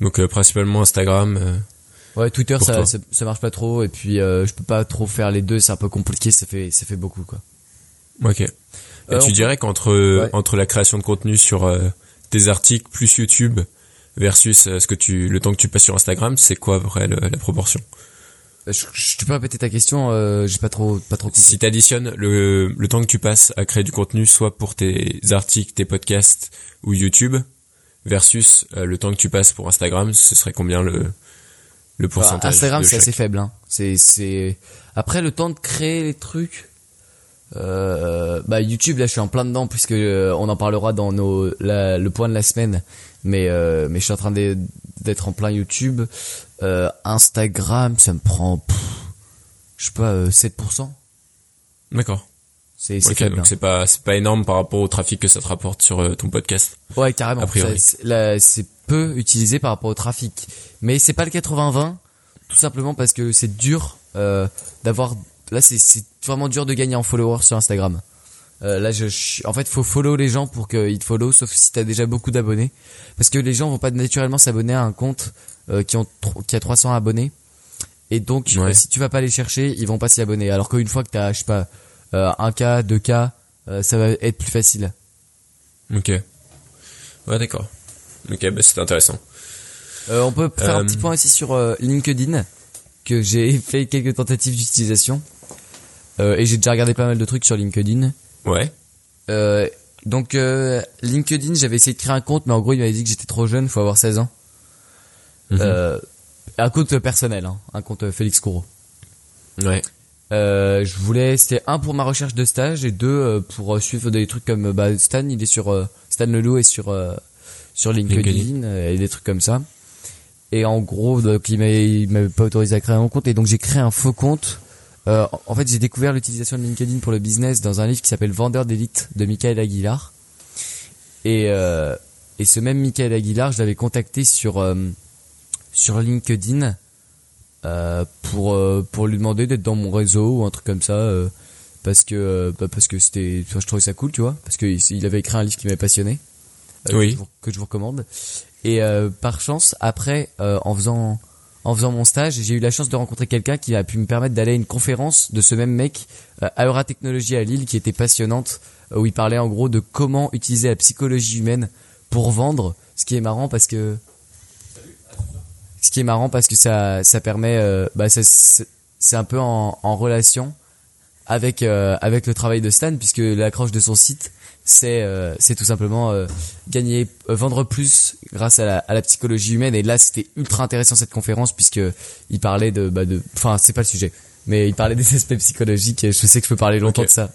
Donc euh, principalement Instagram. Ouais, Twitter ça, ça ça marche pas trop et puis je peux pas trop faire les deux, c'est un peu compliqué, ça fait ça fait beaucoup quoi. Ok. Et tu dirais qu'entre Ouais. entre la création de contenu sur des articles plus YouTube versus euh, ce que tu le temps que tu passes sur Instagram, c'est quoi vrai le- la proportion? Euh, Je, je, tu peux répéter ta question, euh, j'ai pas trop pas trop compris. Si tu additionnes le le temps que tu passes à créer du contenu soit pour tes articles, tes podcasts ou YouTube versus euh, le temps que tu passes pour Instagram, ce serait combien le le pourcentage. Instagram c'est assez faible. Hein. C'est c'est après le temps de créer les trucs. Euh, bah YouTube là je suis en plein dedans puisque euh, on en parlera dans nos la- le point de la semaine mais euh, mais je suis en train d'être en plein YouTube Euh, Instagram ça me prend pff, je sais pas euh, 7% D'accord. c'est faible donc hein. c'est pas c'est pas énorme par rapport au trafic que ça te rapporte sur euh, ton podcast. ouais carrément a priori. Ça, c'est peu utilisé par rapport au trafic mais c'est pas le 80-20 tout simplement parce que c'est dur euh, d'avoir là c'est vraiment dur de gagner en followers sur Instagram Euh, là je, je- en fait faut follow les gens pour qu'ils te follow sauf si t'as déjà beaucoup d'abonnés parce que les gens vont pas naturellement s'abonner à un compte euh, qui ont qui a 300 abonnés et donc Ouais. euh, si tu vas pas les chercher ils vont pas s'y abonner alors qu'une fois que t'as je sais pas euh, 1k 2k euh, ça va être plus facile Ok. Ouais, d'accord. Ok, bah c'est intéressant. Euh, on peut faire un petit point aussi sur LinkedIn que j'ai fait quelques tentatives d'utilisation Euh, et j'ai déjà regardé pas mal de trucs sur LinkedIn. Ouais. Euh, donc euh, LinkedIn, j'avais essayé de créer un compte, mais en gros il m'avait dit que j'étais trop jeune, faut avoir 16 ans. Mhm. Euh, un compte personnel, hein, un compte Félix Courreau. Ouais. Euh, je voulais, c'était un pour ma recherche de stage et deux pour suivre des trucs comme bah, Stan, il est sur Stan Leloup est sur sur LinkedIn, LinkedIn. et des trucs comme ça. Et en gros, donc il m'avait pas autorisé à créer un compte et donc j'ai créé un faux compte. Euh, en fait, j'ai découvert l'utilisation de LinkedIn pour le business dans un livre qui s'appelle Vendeur d'élite de Michael Aguilar. Et euh, et ce même Michael Aguilar, je l'avais contacté sur euh, sur LinkedIn pour pour lui demander d'être dans mon réseau ou un truc comme ça parce que bah, parce que c'était je trouvais ça cool tu vois parce que il, il avait écrit un livre qui m'avait passionné Oui. que, je vous, que je vous recommande et par chance après en faisant en faisant mon stage j'ai eu la chance de rencontrer quelqu'un qui a pu me permettre d'aller à une conférence de ce même mec euh, à Eura Technologie à Lille qui était passionnante euh, où il parlait en gros de comment utiliser la psychologie humaine pour vendre ce qui est marrant parce que ce qui est marrant parce que ça ça permet euh, bah c'est un peu en, en relation avec euh, avec le travail de Stan puisque l'accroche de son site c'est euh, c'est tout simplement euh, gagner euh, vendre plus grâce à la, à la psychologie humaine et là c'était ultra intéressant cette conférence puisque il parlait de bah de enfin c'est pas le sujet mais il parlait des aspects psychologiques et je sais que je peux parler longtemps de ça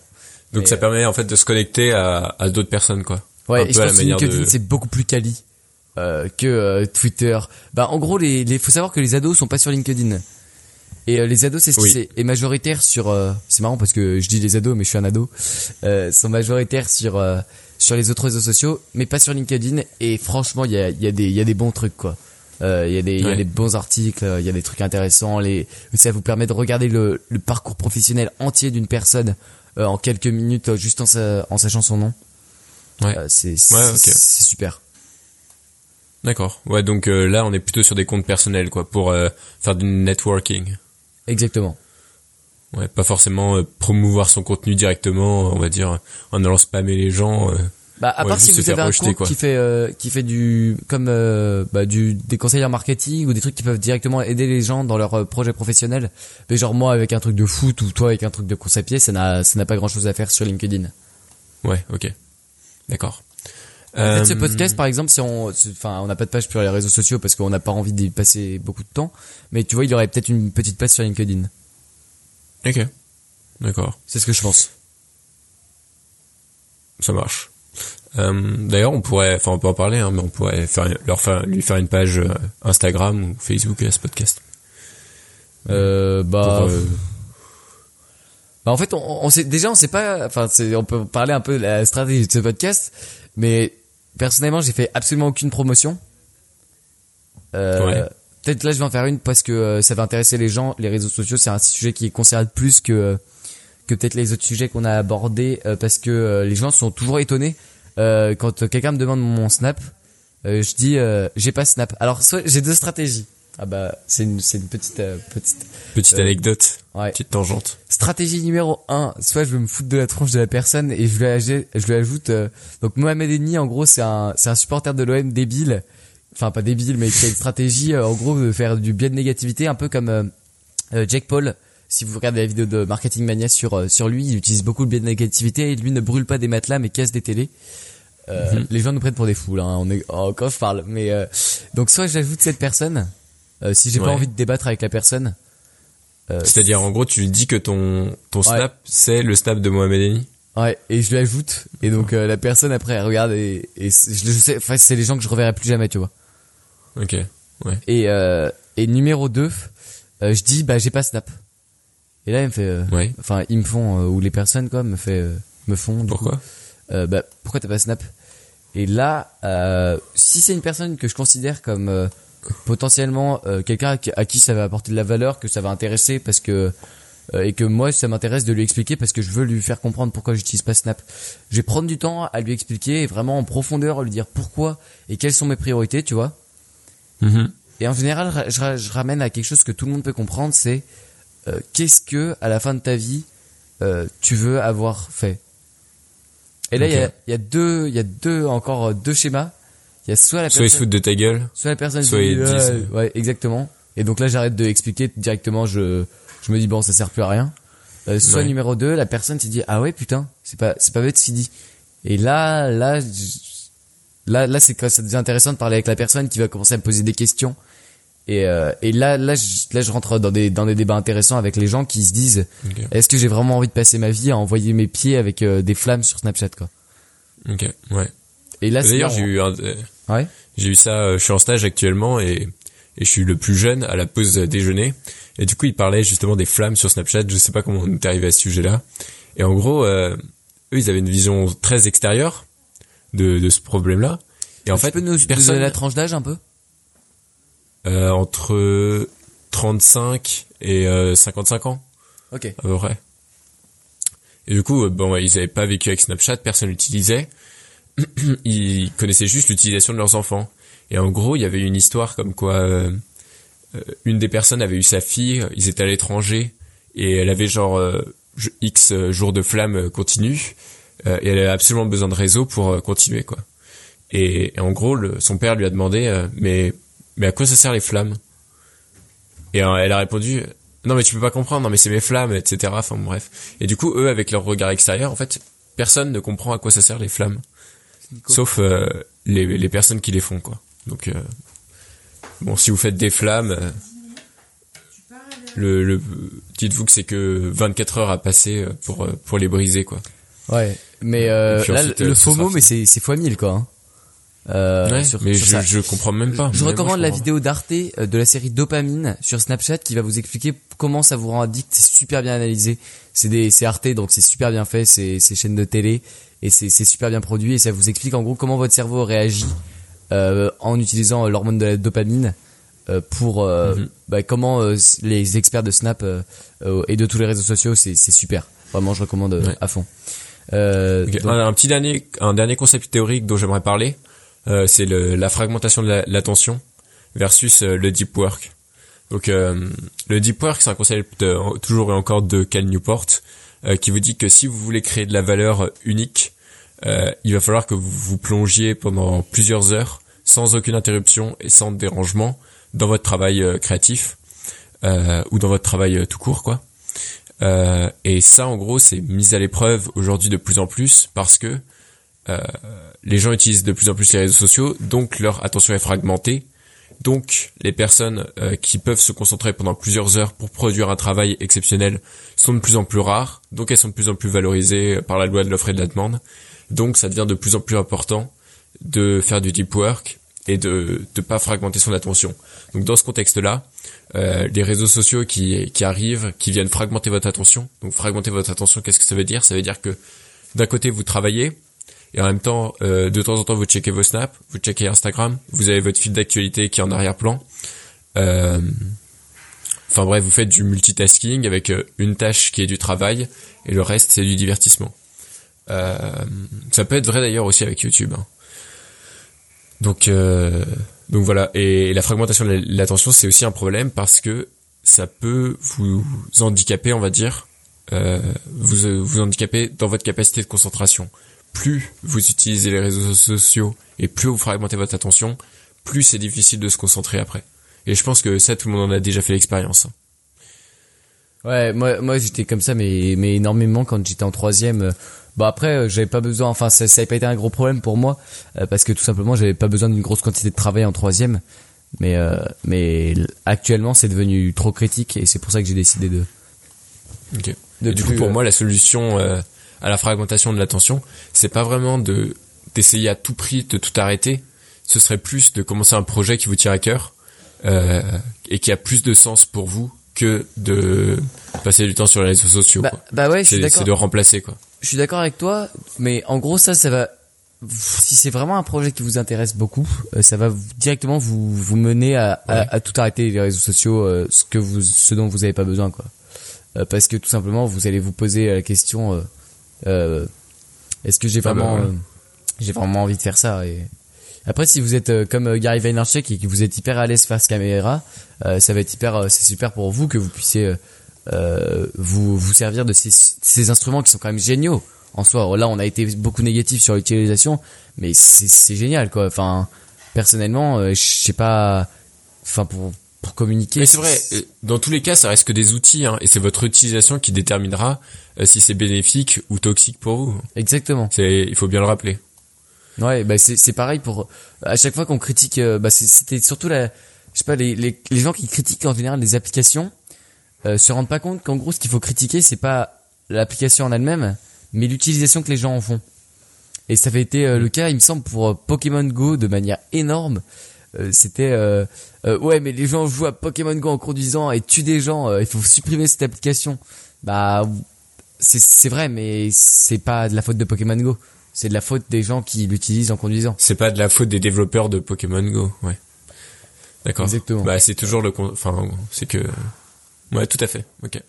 Donc Mais, ça permet en fait de se connecter à, à d'autres personnes quoi. Ouais, Un et je pense que de- c'est beaucoup plus quali que Twitter. Bah en gros les les faut savoir que les ados sont pas sur LinkedIn. Et euh, les ados c'est ce Oui. qui est majoritaire sur euh, c'est marrant parce que je dis les ados mais je suis un ado euh, sont majoritaires sur euh, sur les autres réseaux sociaux mais pas sur LinkedIn et franchement il y a il y a des il y a des bons trucs quoi. Euh, Il y a des il y a des bons articles, il y a des trucs intéressants, les ça vous permet de regarder le le parcours professionnel entier d'une personne euh, en quelques minutes juste en sa- en sachant son nom. Ouais. C'est Ouais, ok. c'est super. D'accord. Ouais, donc euh, là on est plutôt sur des comptes personnels quoi pour euh, faire du networking. Exactement. Ouais, pas forcément euh, promouvoir son contenu directement, on va dire en allant spammer les gens. euh. Bah à Ouais, part si vous avez un rejeter, compte quoi. qui fait euh, qui fait du comme euh, bah, du des conseillers en marketing ou des trucs qui peuvent directement aider les gens dans leur euh, projet professionnel. Mais genre moi avec un truc de foot ou toi avec un truc de course à pied, ça n'a ça n'a pas grand chose à faire sur LinkedIn. Ouais, ok. D'accord. En fait, ce Euh, podcast par exemple, si on enfin on n'a pas de page sur les réseaux sociaux parce qu'on n'a pas envie d'y passer beaucoup de temps, mais tu vois, il y aurait peut-être une petite page sur LinkedIn. Ok. D'accord. C'est ce que je pense. Ça marche. Euh, D'ailleurs, on pourrait, enfin, on peut en parler, hein, mais on pourrait faire, leur faire, lui faire une page euh, Instagram ou Facebook à ce podcast. Euh, bah, Pour, euh, bah, en fait, on, on sait déjà, on sait pas. Enfin, on peut parler un peu de la stratégie de ce podcast, mais personnellement, j'ai fait absolument aucune promotion. Euh, Ouais. Peut-être là, je vais en faire une parce que euh, ça va intéresser les gens. Les réseaux sociaux, c'est un sujet qui concerne plus que que peut-être les autres sujets qu'on a abordés, euh, parce que euh, les gens sont toujours étonnés euh, quand quelqu'un me demande mon Snap. euh, je dis, euh, j'ai pas Snap. Alors, soit j'ai deux stratégies. Ah bah, c'est une, c'est une petite, euh, petite petite euh, anecdote, Ouais. petite tangente. Stratégie numéro 1, soit je veux me foutre de la tronche de la personne et je lui, aj- je lui ajoute euh, donc Mohamed Eni en gros c'est un c'est un supporter de l'OM débile. Enfin pas débile mais qui a une stratégie euh, en gros de faire du biais de négativité un peu comme euh, Jack Paul. Si vous regardez la vidéo de Marketing Mania sur euh, sur lui, il utilise beaucoup le biais de négativité et lui ne brûle pas des matelas mais casse des télés. Euh, Les gens nous prennent pour des fous là, hein, on est oh, quand je parle mais euh, donc soit j'ajoute cette personne Euh, si j'ai pas Ouais. envie de débattre avec la personne. euh, C'est-à-dire, en gros, tu lui dis que ton, ton Ouais. snap, c'est le snap de Mohamed Eni. Ouais, et je lui ajoute, et donc euh, la personne après elle regarde et, et je, je sais, enfin c'est les gens que je reverrai plus jamais, tu vois. Ok. Et euh, et numéro 2, je dis bah j'ai pas Snap. Et là il me fait, Ouais. enfin ils me font ou les personnes quoi me fait, me font. Pourquoi coup, Bah pourquoi t'as pas Snap? Et là, si c'est une personne que je considère comme potentiellement euh, quelqu'un à qui- ça va apporter de la valeur, que ça va intéresser parce que euh, et que moi ça m'intéresse de lui expliquer parce que je veux lui faire comprendre pourquoi j'utilise pas Snap. Je vais prendre du temps à lui expliquer et vraiment en profondeur lui dire pourquoi et quelles sont mes priorités, tu vois. Mhm. Et en général, ra- je, ra- je ramène à quelque chose que tout le monde peut comprendre, c'est euh, qu'est-ce que à la fin de ta vie tu veux avoir fait. Et là, il y, a, y a deux, il y a deux encore deux schémas. Il y a soit la Soit ils se personne, foutent de ta gueule. soit la personne soit ils disent, ouais, ouais, exactement. Et donc là, j'arrête de expliquer directement. Je, je me dis bon, ça sert plus à rien. Euh, soit Ouais. numéro 2 la personne s'est dit ah ouais putain, c'est pas, c'est pas bête ce qu'il dit. Et là, là, là, là, c'est quand ça devient intéressant de parler avec la personne qui va commencer à me poser des questions. Et, euh, et là, là, je, là, je rentre dans des, dans des débats intéressants avec les gens qui se disent est-ce que j'ai vraiment envie de passer ma vie à envoyer mes pieds avec euh, des flammes sur Snapchat quoi. Ok. Ouais. Et là, D'ailleurs, j'ai eu un, euh, Ouais. j'ai eu ça, euh, je suis en stage actuellement et, et je suis le plus jeune à la pause déjeuner. Et du coup, il parlait justement des flammes sur Snapchat. Je sais pas comment on est arrivé à ce sujet-là. Et en gros, euh, eux, ils avaient une vision très extérieure de, de ce problème-là. Et en tu fait, peux nous personne, la tranche d'âge un peu? Euh, entre 35 et euh, 55 ans, Ok. à peu près. Et du coup, euh, bon, ils avaient pas vécu avec Snapchat, personne l'utilisait. ils connaissaient juste l'utilisation de leurs enfants. Et en gros, il y avait une histoire comme quoi euh, euh, une des personnes avait eu sa fille, ils étaient à l'étranger et elle avait genre euh, X jours de flamme continue et elle avait absolument besoin de réseau pour continuer quoi. Et, en gros, son père lui a demandé mais mais à quoi ça sert les flammes? Et elle a répondu non mais tu peux pas comprendre, non mais c'est mes flammes, etc. Enfin bref. Et du coup, eux avec leur regard extérieur, en fait, personne ne comprend à quoi ça sert les flammes, sauf euh, les, les personnes qui les font quoi. Donc euh, bon, si vous faites des flammes, euh, le, le dites-vous que c'est que 24 heures à passer pour pour les briser quoi. Ouais, mais euh, là ensuite, le FOMO mais c'est c'est fois 1000 quoi. Hein. Euh, Ouais, sur- mais sur je, ça. je comprends même pas. Je moi, recommande la vidéo d'Arte euh, de la série Dopamine sur Snapchat qui va vous expliquer comment ça vous rend addict. C'est super bien analysé. C'est des c'est Arte donc c'est super bien fait. C'est c'est chaîne de télé et c'est c'est super bien produit et ça vous explique en gros comment votre cerveau réagit euh, en utilisant euh, l'hormone de la dopamine euh, pour euh, Mhm. bah, comment euh, les experts de Snap et de tous les réseaux sociaux c'est c'est super. Vraiment je recommande Ouais. à fond. Euh, Ok, donc- Un, un petit dernier, un dernier concept théorique dont j'aimerais parler, euh, c'est la fragmentation de la- l'attention versus euh, le deep work. Donc euh, le deep work, c'est un concept toujours et encore de Cal Newport euh, qui vous dit que si vous voulez créer de la valeur unique, euh, il va falloir que vous vous plongiez pendant plusieurs heures sans aucune interruption et sans dérangement dans votre travail créatif ou dans votre travail tout court, quoi. Et ça, en gros, c'est mis à l'épreuve aujourd'hui de plus en plus parce que euh, les gens utilisent de plus en plus les réseaux sociaux, donc leur attention est fragmentée. Donc, les personnes euh, qui peuvent se concentrer pendant plusieurs heures pour produire un travail exceptionnel sont de plus en plus rares, donc elles sont de plus en plus valorisées par la loi de l'offre et de la demande. Donc, ça devient de plus en plus important de faire du deep work et de ne pas fragmenter son attention. Donc, dans ce contexte-là, euh, les réseaux sociaux qui, qui arrivent, qui viennent fragmenter votre attention. Donc fragmenter votre attention, qu'est-ce que ça veut dire? Ça veut dire que d'un côté vous travaillez et en même temps euh, de temps en temps vous checkez vos snaps, vous checkez Instagram, vous avez votre fil d'actualité qui est en arrière-plan. Euh, Enfin bref, vous faites du multitasking avec euh, une tâche qui est du travail et le reste c'est du divertissement. Ça peut être vrai d'ailleurs aussi avec YouTube. hein. Donc donc voilà, et la fragmentation de l'attention, c'est aussi un problème parce que ça peut vous handicaper, on va dire, vous vous handicaper dans votre capacité de concentration. Plus vous utilisez les réseaux sociaux et plus vous fragmentez votre attention, plus c'est difficile de se concentrer après. Et je pense que ça, tout le monde en a déjà fait l'expérience. hein. Ouais, moi, moi j'étais comme ça, mais, mais énormément quand j'étais en troisième. euh, Bah après, euh, j'avais pas besoin. Enfin, ça, ça avait pas été un gros problème pour moi euh, parce que tout simplement, j'avais pas besoin d'une grosse quantité de travail en troisième. Mais euh, mais actuellement c'est devenu trop critique et c'est pour ça que j'ai décidé de. Ok. de Et du coup, pour euh, moi, la solution euh, à la fragmentation de l'attention, c'est pas vraiment de d'essayer à tout prix de tout arrêter. Ce serait plus de commencer un projet qui vous tient à cœur euh, et qui a plus de sens pour vous que de passer du temps sur les réseaux sociaux. Bah, quoi. bah ouais, je suis C'est d'accord. c'est de remplacer quoi. Je suis d'accord avec toi, mais en gros ça, ça va. Si c'est vraiment un projet qui vous intéresse beaucoup, euh, ça va directement vous vous mener à, à, Ouais. à tout arrêter les réseaux sociaux, euh, ce que vous, ce dont vous avez pas besoin, quoi. Euh, parce que tout simplement, vous allez vous poser la question est-ce que j'ai Ah bah vraiment, ouais. euh, j'ai vraiment envie de faire ça et après, si vous êtes euh, comme euh, Gary Vaynerchuk et que vous êtes hyper à l'aise face caméra, euh, ça va être hyper, euh, c'est super pour vous que vous puissiez euh, euh, vous vous servir de ces, ces instruments qui sont quand même géniaux en soi. Là, on a été beaucoup négatif sur l'utilisation, mais c'est génial quoi. Enfin, personnellement, euh, je sais pas, enfin pour pour communiquer. Mais c'est vrai, euh, dans tous les cas, ça reste que des outils, hein, et c'est votre utilisation qui déterminera euh, si c'est bénéfique ou toxique pour vous. Exactement. C'est, il faut bien le rappeler. Ouais, bah c'est c'est pareil pour à chaque fois qu'on critique, euh, bah c'était surtout la, je sais pas les, les les gens qui critiquent en général les applications euh, se rendent pas compte qu'en gros ce qu'il faut critiquer c'est pas l'application en elle-même, mais l'utilisation que les gens en font. Et ça avait été euh, le cas, il me semble, pour euh, Pokémon Go de manière énorme. Euh, C'était euh, euh, ouais, mais les gens jouent à Pokémon Go en conduisant et tuent des gens. euh, il faut supprimer cette application. Bah c'est vrai, mais c'est pas de la faute de Pokémon Go. C'est de la faute des gens qui l'utilisent en conduisant. C'est pas de la faute des développeurs de Pokémon Go, ouais. D'accord. Exactement. Bah, c'est toujours le, enfin, c'est que, ouais, tout à fait. Ok.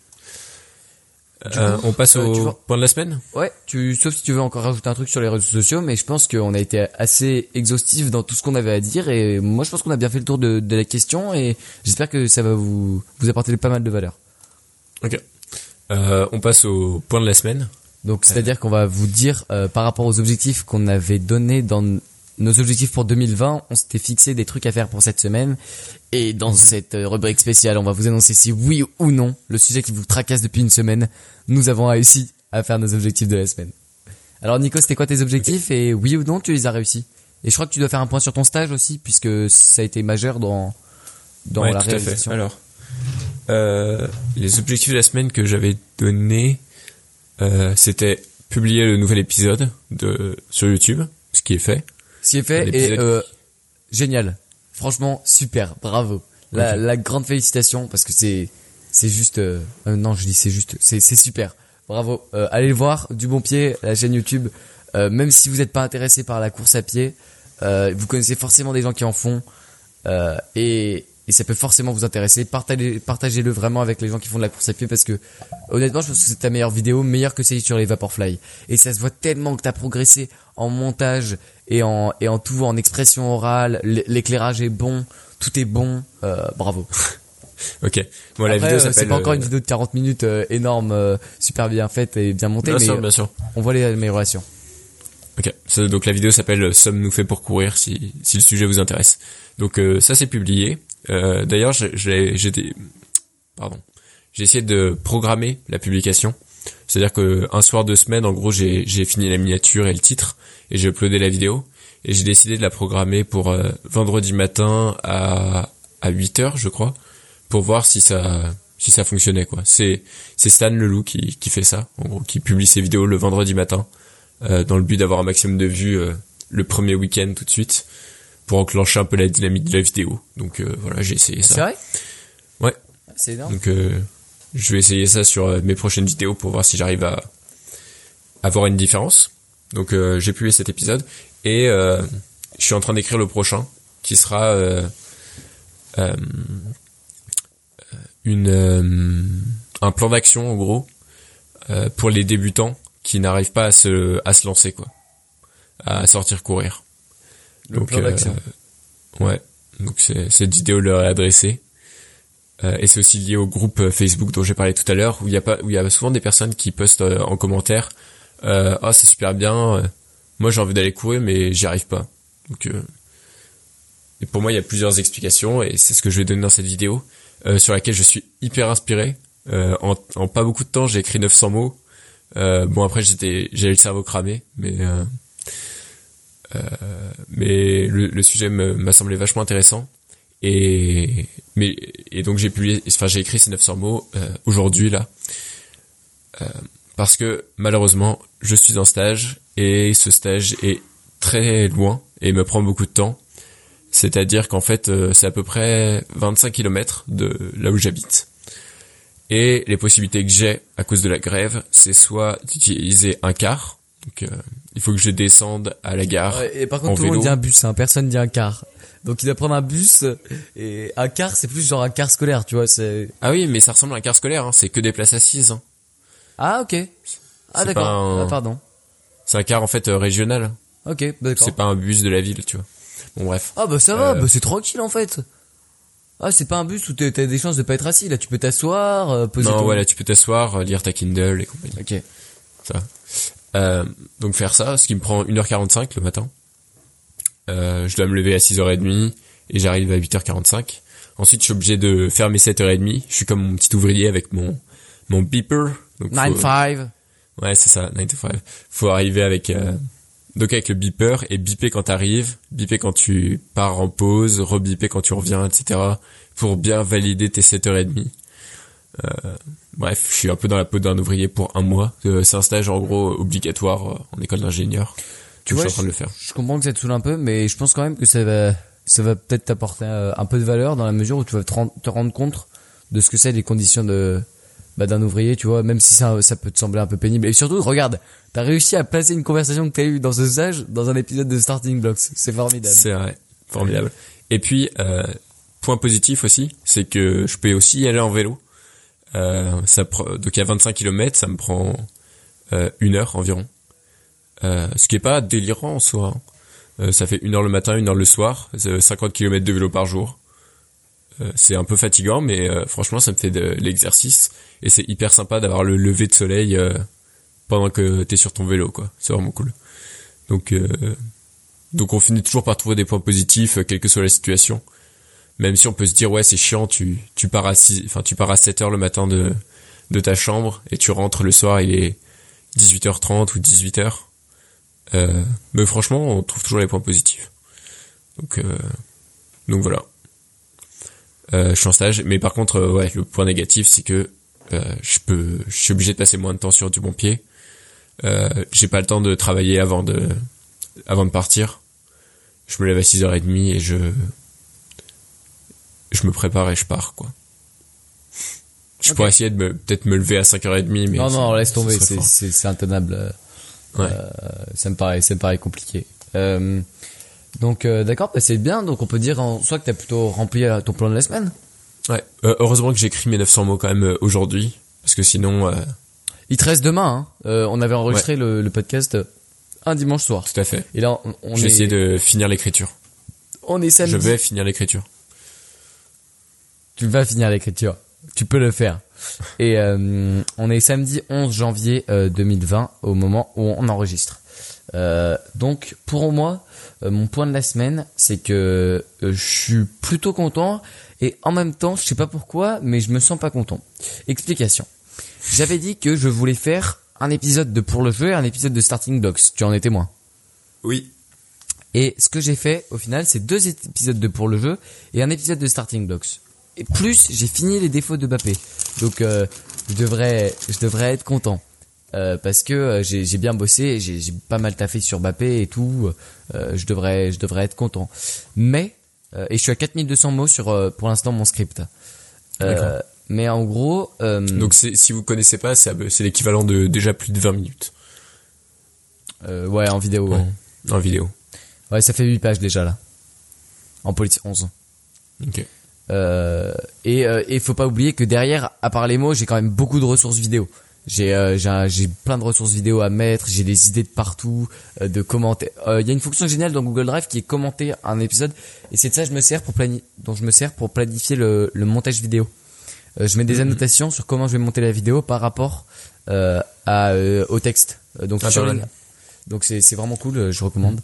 Euh, on passe euh, au point de la semaine? Ouais, tu, sauf si tu veux encore rajouter un truc sur les réseaux sociaux, mais je pense qu'on a été assez exhaustif dans tout ce qu'on avait à dire et moi je pense qu'on a bien fait le tour de, de la question et j'espère que ça va vous, vous apporter pas mal de valeur. Ok. Euh, on passe au point de la semaine. Donc c'est-à-dire qu'on va vous dire euh, par rapport aux objectifs qu'on avait donnés dans nos objectifs pour 2020, on s'était fixé des trucs à faire pour cette semaine et dans cette euh, rubrique spéciale, on va vous annoncer si oui ou non le sujet qui vous tracasse depuis une semaine, nous avons réussi à faire nos objectifs de la semaine. Alors Nico, c'était quoi tes objectifs et oui ou non tu les as réussis? Et je crois que tu dois faire un point sur ton stage aussi puisque ça a été majeur dans dans Ouais, la tout à fait. réalisation. Alors, euh, les objectifs de la semaine que j'avais donnés, euh, c'était publier le nouvel épisode de sur YouTube, ce qui est fait. Ce qui est fait est euh, génial. Franchement, super, bravo. La, grande félicitation parce que c'est c'est juste non, je dis c'est juste, c'est c'est super. Bravo. Allez le voir du bon pied la chaîne YouTube. Même si vous n'êtes pas intéressé par la course à pied, vous connaissez forcément des gens qui en font et et ça peut forcément vous intéresser. Partagez partagez-le vraiment avec les gens qui font de la course à pied parce que honnêtement, je pense que c'est ta meilleure vidéo, meilleure que celle sur les Vaporfly. Et ça se voit tellement que t'as progressé en montage et en et en tout, en expression orale. L'éclairage est bon, tout est bon. Euh, bravo. Ok. Bon, la vidéo euh, s'appelle. c'est pas encore euh, une vidéo de 40 minutes euh, énorme, euh, super bien faite et bien montée, Bien mais sûr, bien sûr. on voit les améliorations. Ok. Donc la vidéo s'appelle euh, Sommes-nous fait pour courir si, si le sujet vous intéresse. Donc euh, ça c'est publié. Euh, D'ailleurs, des- pardon, j'ai essayé de programmer la publication. C'est-à-dire que un soir de semaine, en gros, j'ai fini la miniature et le titre et j'ai uploadé la vidéo et j'ai décidé de la programmer pour euh, vendredi matin à à 8 heures, je crois, pour voir si ça si ça fonctionnait quoi. C'est Stan Leloup qui qui fait ça, qui publie ses vidéos le vendredi matin euh, dans le but d'avoir un maximum de vues le premier week-end tout de suite pour enclencher un peu la dynamique de la vidéo. Donc euh, voilà, j'ai essayé C'est ça. vrai? Ouais. C'est énorme. Donc euh, je vais essayer ça sur euh, mes prochaines vidéos pour voir si j'arrive à avoir une différence. Donc euh, j'ai publié cet épisode et je suis en train d'écrire le prochain qui sera une un plan d'action en gros pour les débutants qui n'arrivent pas à se à se lancer quoi, à sortir courir. Le plan d'action. euh, ouais. Donc c'est cette vidéo leur est adressée. Euh, et c'est aussi lié au groupe euh, Facebook dont j'ai parlé tout à l'heure où il y a pas où il y a souvent des personnes qui postent euh, en commentaire euh, ah c'est super bien moi j'ai envie d'aller courir mais j'y arrive pas donc euh, et pour moi il y a plusieurs explications et c'est ce que je vais donner dans cette vidéo euh, sur laquelle je suis hyper inspiré Euh, en, en pas beaucoup de temps j'ai écrit 900 mots Euh, bon après j'étais j'avais le cerveau cramé mais mais le, le sujet m'a semblé vachement intéressant Et mais et donc j'ai publié, enfin j'ai écrit ces 900 mots euh, aujourd'hui là, euh, parce que malheureusement je suis en stage et ce stage est très loin et me prend beaucoup de temps. C'est-à-dire qu'en fait euh, c'est à peu près 25 km de là où j'habite. Et les possibilités que j'ai à cause de la grève, c'est soit d'utiliser un car, donc euh, il faut que je descende à la gare. Ouais, et par contre, tout le monde dit un bus, hein, personne dit un car. Donc il doit prendre un bus et un car, c'est plus genre un car scolaire, tu vois. C'est Ah oui, mais ça ressemble à un car scolaire, hein, c'est que des places assises. hein. ah ok. Ah d'accord. un- Ah, pardon. C'est un car en fait euh, régional. Ok, d'accord. C'est pas un bus de la ville, tu vois. Bon bref. Ah bah ça va, Euh, bah c'est tranquille en fait. Ah c'est pas un bus où t'as des chances de pas être assis. Là tu peux t'asseoir, euh, poser Non, ton... voilà, tu peux t'asseoir, lire ta Kindle et compagnie. Ok. Ça. Euh, donc faire ça, ce qui me prend 1h45 le matin. Euh, je dois me lever à 6h30 et j'arrive à 8h45. Ensuite, je suis obligé de faire mes 7h30. Je suis comme mon petit ouvrier avec mon mon beeper. Donc, faut- 9-5. Ouais, c'est ça, 9 to 5. Faut arriver avec euh, donc avec le beeper et beeper quand t'arrives, beeper quand tu pars en pause, rebeeper quand tu reviens, etc. pour bien valider tes 7h30. Euh, bref, je suis un peu dans la peau d'un ouvrier pour un mois. Euh, c'est un stage en gros obligatoire euh, en école d'ingénieur. Tu vois, je suis en train de le faire. Je comprends que ça te saoule un peu, mais je pense quand même que ça va, ça va peut-être t'apporter un peu de valeur dans la mesure où tu vas te, rend- te rendre compte de ce que c'est les conditions de bah, d'un ouvrier, tu vois, même si ça, ça peut te sembler un peu pénible. Et surtout, regarde, t'as réussi à placer une conversation que t'as eue dans ce stage dans un épisode de Starting Blocks. C'est formidable. C'est vrai, formidable. Et puis euh, point positif aussi, c'est que je peux aussi y aller en vélo. Euh, ça pre- donc il y a 25 km, ça me prend euh, une heure environ. Euh, ce qui est pas délirant en soi. hein. Euh, ça fait une heure le matin, une heure le soir, c'est 50 km de vélo par jour. C'est un peu fatigant, mais franchement, ça me fait de l'exercice et c'est hyper sympa d'avoir le lever de soleil pendant que t'es sur ton vélo, quoi. C'est vraiment cool. Donc, donc on finit toujours par trouver des points positifs, quelle que soit la situation. Même si on peut se dire ouais c'est chiant, tu tu pars à six, enfin tu pars à 7 heures le matin de de ta chambre et tu rentres le soir il est 18h30 ou 18h. Euh, mais franchement on trouve toujours les points positifs. Donc euh, donc voilà. Euh, je suis en stage, mais par contre euh, ouais le point négatif c'est que euh, je peux je suis obligé de passer moins de temps sur du bon pied. Euh, j'ai pas le temps de travailler avant de avant de partir. Je me lève à 6h30 et je je me prépare et je pars quoi. Je pourrais essayer de me peut-être me lever à 5h30 mais non, non, laisse tomber, c'est, fort. c'est, c'est intenable. euh, Ouais. euh, ça me paraît, ça me paraît compliqué. Euh, donc, euh, d'accord, bah, c'est bien. Donc, on peut dire en soit que t'as plutôt rempli ton plan de la semaine. Ouais. Heureusement que j'ai écrit mes 900 mots quand même aujourd'hui parce que sinon Il te reste demain. Hein. On avait enregistré le, le podcast un dimanche soir. tout à fait. Et là, on, on est, essayer de finir l'écriture. on est samedi. Je vais finir l'écriture. Tu vas finir l'écriture. Tu peux le faire. Et euh, on est samedi 11 janvier euh, 2020 au moment où on enregistre. Euh, donc pour moi, euh, mon point de la semaine, c'est que euh, je suis plutôt content et en même temps, je sais pas pourquoi, mais je me sens pas content. Explication. J'avais dit que je voulais faire un épisode de Pour le jeu et un épisode de Starting Blocks. Tu en es témoin. Oui. Et ce que j'ai fait au final, c'est deux épisodes de pour le jeu et un épisode de Starting Blocks. Et plus, j'ai fini les défauts de Bappé. Donc euh, je devrais, je devrais être content Euh, parce que euh, j'ai bien bossé, j'ai pas mal taffé sur Bappé et tout. Euh, je devrais, je devrais être content. Mais euh, et je suis à 4200 mots sur euh, pour l'instant mon script. Euh, mais en gros, euh, Donc si vous connaissez pas, c'est l'équivalent de déjà plus de 20 minutes euh, ouais en vidéo. Ouais. en, en vidéo. ouais, ça fait 8 pages déjà là. En police 11. OK. Euh, et euh, et faut pas oublier que derrière, à part les mots, j'ai quand même beaucoup de ressources vidéo. J'ai euh, j'ai plein de ressources vidéo à mettre, j'ai des idées de partout, euh, de commenter. Euh, Il y a une fonction géniale dans Google Drive qui est commenter un épisode et c'est de ça que je me sers pour plani dont je me sers pour planifier le, le montage vidéo. Euh, je mets des Mhm. annotations sur comment je vais monter la vidéo par rapport euh, à euh, au texte. Euh, donc Ah, sur donc c'est c'est vraiment cool, euh, je recommande.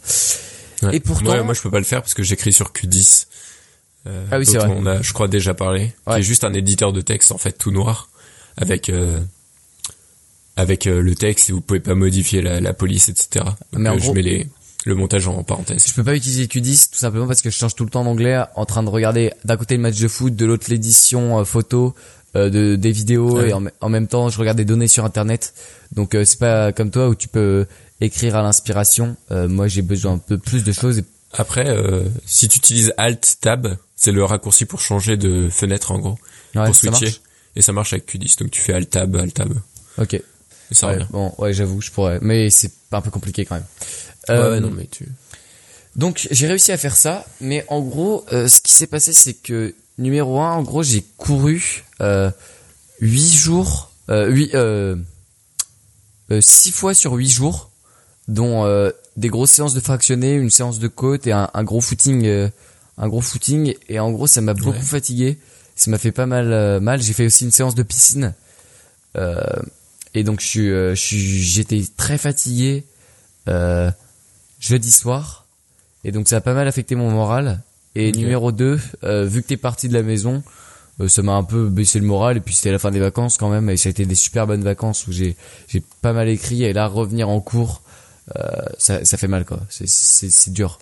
Ouais. Et pourtant- Ouais, moi je peux pas le faire parce que j'écris sur Q10. Euh, Ah oui, c'est vrai. On a, je crois, déjà parlé. Ouais. Qui est juste un éditeur de texte en fait tout noir avec euh, avec euh, le texte et vous pouvez pas modifier la, la police, etc. Donc, Mais en euh, gros- je mets les le montage en parenthèse. Je peux pas utiliser Q10 tout simplement parce que je change tout le temps d'anglais en train de regarder d'un côté le match de foot, de l'autre l'édition photo euh, de des vidéos et en, en même temps je regarde des données sur internet. Donc euh, c'est pas comme toi où tu peux écrire à l'inspiration. Euh, moi j'ai besoin un peu plus de choses. Et... Après, euh, si tu utilises Alt Tab, c'est le raccourci pour changer de fenêtre en gros, Ouais, pour ça switcher. marche Et ça marche avec Q10, donc tu fais Alt Tab, Alt Tab. Ok. Et ça Ouais, revient. bon, ouais, j'avoue, je pourrais, mais c'est un peu compliqué quand même. Ouais, Euh, ouais, non mais tu. Donc j'ai réussi à faire ça, mais en gros, euh, ce qui s'est passé, c'est que numéro un, en gros, j'ai couru euh, 8 jours, euh, 8, euh, euh, 6 fois sur 8 jours, dont des grosses séances de fractionné, une séance de côte et un, un gros footing, un gros footing, et en gros, ça m'a beaucoup Ouais. fatigué, ça m'a fait pas mal euh, mal. J'ai fait aussi une séance de piscine, euh, et donc je suis, euh, je suis, j'étais très fatigué jeudi soir. Et donc ça a pas mal affecté mon moral. Et numéro 2, vu que t'es parti de la maison, ça m'a un peu baissé le moral. Et puis c'était la fin des vacances quand même. Et ça a été des super bonnes vacances où j'ai j'ai pas mal écrit. Et là, revenir en cours, ça, ça fait mal quoi. C'est c'est dur.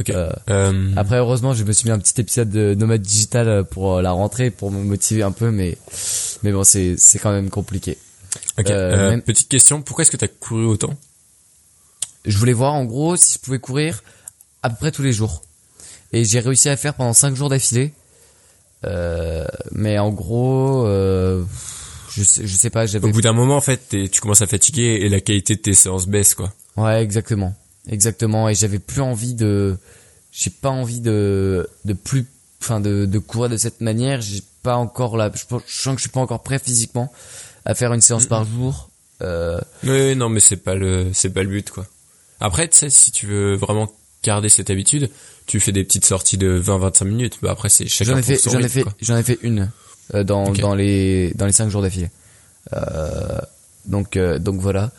Ok. Euh, Euh, Après, heureusement, je me suis mis un petit épisode de Nomade Digital pour euh, la rentrée, pour me motiver un peu. Mais, mais bon, c'est c'est quand même compliqué. ok. euh, Euh, même- Petite question, pourquoi est-ce que t'as couru autant? Je voulais voir en gros si je pouvais courir à peu près tous les jours. Et j'ai réussi à faire pendant 5 jours d'affilée. Euh, mais en gros, euh, je sais, je sais pas, j'avais. Au bout d'un moment, en fait, tu commences à fatiguer et la qualité de tes séances baisse, quoi. Ouais, exactement, exactement. Et j'avais plus envie de, j'ai pas envie de, de plus, enfin de, de courir de cette manière. J'ai pas encore là, je, pense- je sens que je suis pas encore prêt physiquement à faire une séance par jour. Euh, Oui, non, mais c'est pas le, c'est pas le but, quoi. Après, tu sais, si tu veux vraiment garder cette habitude, tu fais des petites sorties de 20-25 minutes. Bah après, c'est chacun J'en ai fait, j'en ai fait, j'en ai fait une euh, dans Ok. dans les dans les cinq jours d'affilée. Euh, donc euh, donc voilà.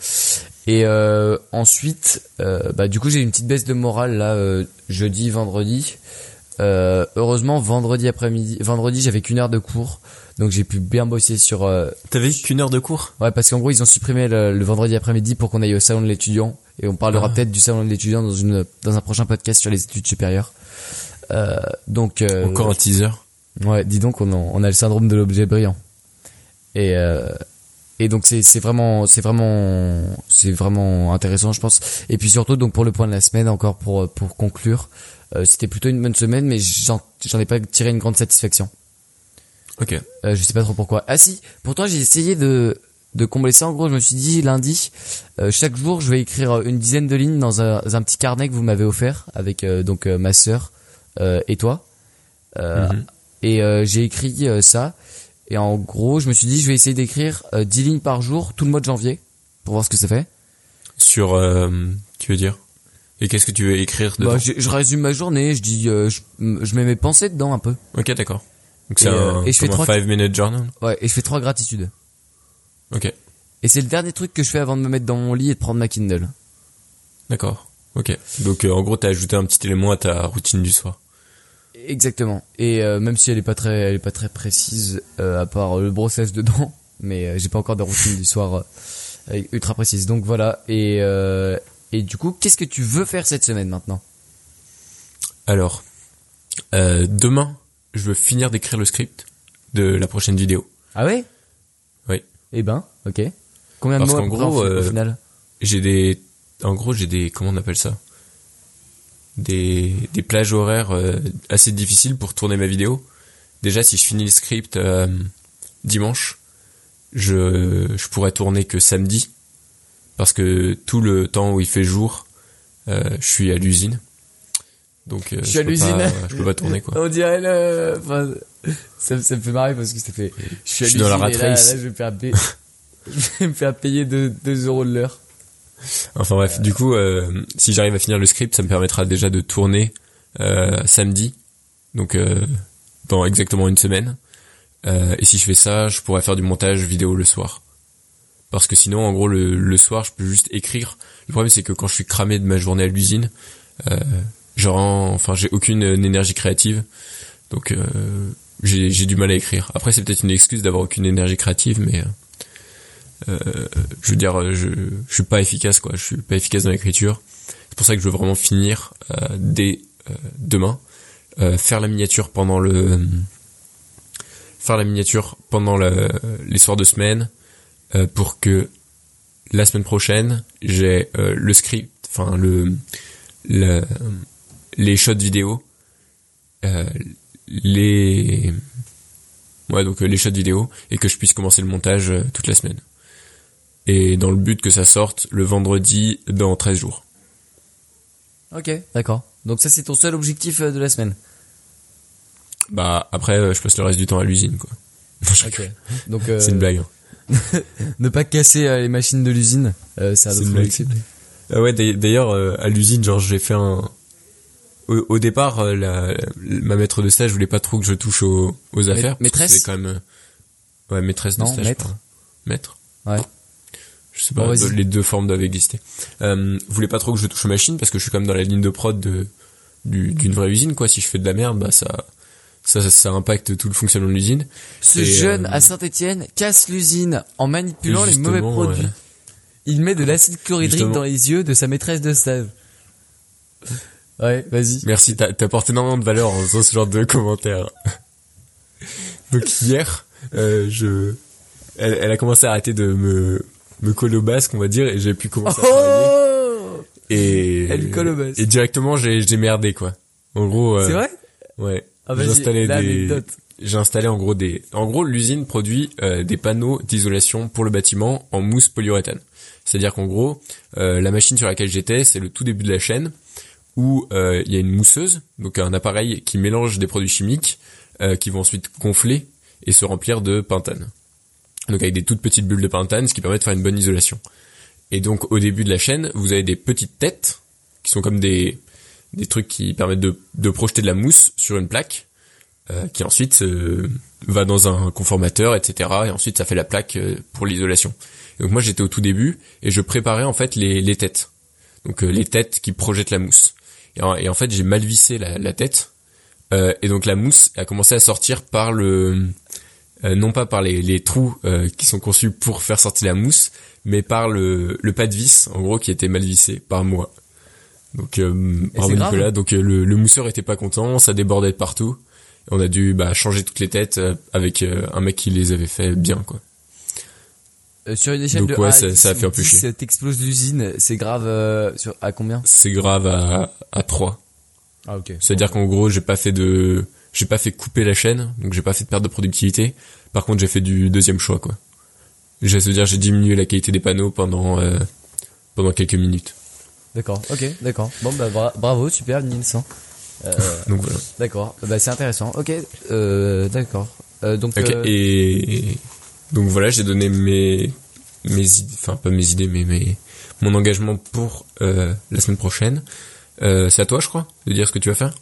Et euh, ensuite, euh, bah du coup j'ai une petite baisse de morale là euh, jeudi, vendredi. Euh, heureusement vendredi après-midi, vendredi j'avais qu'une heure de cours, donc j'ai pu bien bosser sur. euh, T'avais qu'une heure de cours? Ouais parce qu'en gros ils ont supprimé le, le vendredi après-midi pour qu'on aille au salon de l'étudiant et on parlera Ah. peut-être du salon de l'étudiant dans une dans un prochain podcast sur les études supérieures. Euh, donc euh, Encore un teaser? Ouais, dis donc on a, on a le syndrome de l'objet brillant. Et euh, et donc c'est c'est vraiment c'est vraiment c'est vraiment intéressant je pense. Et puis surtout donc pour le point de la semaine encore pour pour conclure, euh, c'était plutôt une bonne semaine mais j'en j'en ai pas tiré une grande satisfaction. Ok. Euh, je sais pas trop pourquoi. Ah si, pourtant j'ai essayé de de combler ça. En gros, je me suis dit lundi, euh, chaque jour, je vais écrire une dizaine de lignes dans un, un petit carnet que vous m'avez offert avec euh, donc euh, ma sœur euh, et toi. Euh, Mhm. Et euh, j'ai écrit euh, ça. Et en gros, je me suis dit, je vais essayer d'écrire euh, 10 lignes par jour tout le mois de janvier pour voir ce que ça fait. Sur, euh, tu veux dire? Et qu'est-ce que tu veux écrire dedans? Bah, je, je résume ma journée, je dis, euh, je, je mets mes pensées dedans un peu. Ok, d'accord. Donc c'est euh, un, et je fais trois- 5 minute journal. Ouais, et je fais trois gratitudes. Ok, Et c'est le dernier truc que je fais avant de me mettre dans mon lit et de prendre ma Kindle. d'accord. Ok. Donc euh, en gros, t'as ajouté un petit élément à ta routine du soir. Exactement. Et euh, même si elle est pas très, elle est pas très précise, euh, à part euh, le brossage dedans, mais euh, j'ai pas encore de routine du soir ultra précise. Donc voilà. Et et du coup, qu'est-ce que tu veux faire cette semaine maintenant? Alors, demain, je veux finir d'écrire le script de la prochaine vidéo. Ah ouais? Oui. Eh ben, ok. Combien de Parce mots près, gros, au fi- au final? J'ai des, en gros, j'ai des, comment on appelle ça? Des, des plages horaires euh, assez difficiles pour tourner ma vidéo. Déjà, si je finis le script euh, dimanche, je, je pourrais tourner que samedi, parce que tout le temps où il fait jour, euh, je suis à l'usine. Donc, euh, Je suis à peux l'usine. pas- Je peux pas tourner quoi. On dirait le. Enfin, ça, ça me fait marrer parce que ça fait. Je suis, à Je suis dans la l'usine et rat là, race. là, je vais me faire payer. je vais me faire payer 2 euros de l'heure. Enfin bref, du coup, euh, si j'arrive à finir le script, ça me permettra déjà de tourner euh, samedi, donc euh, dans exactement une semaine. Et si je fais ça, je pourrais faire du montage vidéo le soir. Parce que sinon, en gros, le, soir, je peux juste écrire. Le problème, c'est que quand je suis cramé de ma journée à l'usine, euh, rends- enfin, j'ai aucune énergie créative, donc j'ai du mal à écrire. Après, c'est peut-être une excuse d'avoir aucune énergie créative, mais euh, euh, je veux dire, je, je suis pas efficace, quoi. Je suis pas efficace dans l'écriture. C'est pour ça que je veux vraiment finir dès demain, faire la miniature pendant le faire la miniature pendant le, les soirs de semaine pour que la semaine prochaine j'ai le script, enfin le, le les shots vidéo, les ouais donc les shots vidéo et que je puisse commencer le montage toute la semaine et dans le but que ça sorte le vendredi dans 13 jours. Ok, d'accord. Donc ça c'est ton seul objectif euh, de la semaine. Bah après euh, je passe le reste du temps à l'usine quoi. Donc euh, c'est une blague. Hein. ne pas casser les machines de l'usine, c'est un autre ah ouais d'ailleurs à l'usine genre j'ai fait un au, départ la, ma maître de stage voulait pas trop que je touche aux, aux affaires. Maîtresse. C'est quand même ouais maîtresse de non, stage. Maître. Maître. Ouais sais pas, les deux formes doivent exister. Euh, vous voulez pas trop que je touche aux machines parce que je suis quand même dans la ligne de prod de d'une vraie usine quoi. Si je fais de la merde, bah ça ça, ça, impacte tout le fonctionnement de l'usine. Ce jeune euh, à Saint-Étienne casse l'usine en manipulant les mauvais produits. Il met de l'acide chlorhydrique dans les yeux de sa maîtresse de stage. Ouais, vas-y. Merci, t'as apporté énormément de valeur en faisant ce genre de commentaires. Donc hier, euh, je, elle, elle, a commencé à arrêter de me me coller au basque, on va dire, et j'ai pu commencer à travailler. Oh et elle colle au basque. Et directement, j'ai j'ai merdé quoi. En gros. Euh, c'est vrai? Ouais. Ah, j'ai installé des. J'ai installé en gros des. En gros, l'usine produit euh, des panneaux d'isolation pour le bâtiment en mousse polyuréthane. C'est-à-dire qu'en gros, euh, la machine sur laquelle j'étais, c'est le tout début de la chaîne où euh, il y a une mousseuse, donc un appareil qui mélange des produits chimiques qui vont ensuite gonfler et se remplir de pentane donc avec des toutes petites bulles de pentane, ce qui permet de faire une bonne isolation. Et donc au début de la chaîne, vous avez des petites têtes qui sont comme des des trucs qui permettent de, de projeter de la mousse sur une plaque, euh, qui ensuite euh, va dans un conformateur, etc. Et ensuite ça fait la plaque euh, pour l'isolation. Donc moi j'étais au tout début et je préparais en fait les, les têtes, donc les têtes qui projettent la mousse. Et en, fait j'ai mal vissé la, la tête et donc la mousse a commencé à sortir par le euh, non pas par les, les trous euh, qui sont conçus pour faire sortir la mousse, mais par le, le pas de vis, en gros, qui était mal vissé par moi. Donc, euh, Nicolas. Donc le, le, mousseur était pas content, ça débordait de partout. on a dû bah, changer toutes les têtes avec un mec qui les avait fait bien, quoi. sur une échelle Donc, de ouais, ça, ça a fait un peu chier. T'exploses l'usine, c'est grave sur à combien? C'est grave à à 3. Ah ok. C'est-à-dire qu'en gros, j'ai pas fait de j'ai pas fait couper la chaîne, donc j'ai pas fait de perte de productivité. Par contre, j'ai fait du deuxième choix, quoi. Je veux dire, j'ai diminué la qualité des panneaux pendant euh, pendant quelques minutes. D'accord, ok, d'accord. Bon, bah bravo, super, Nils. Hein. Euh, donc voilà. D'accord, bah c'est intéressant. Ok, euh, d'accord. Euh, donc okay. et donc voilà, j'ai donné mes mes enfin pas mes idées, mais mes mon engagement pour la semaine prochaine. c'est à toi, je crois, de dire ce que tu vas faire?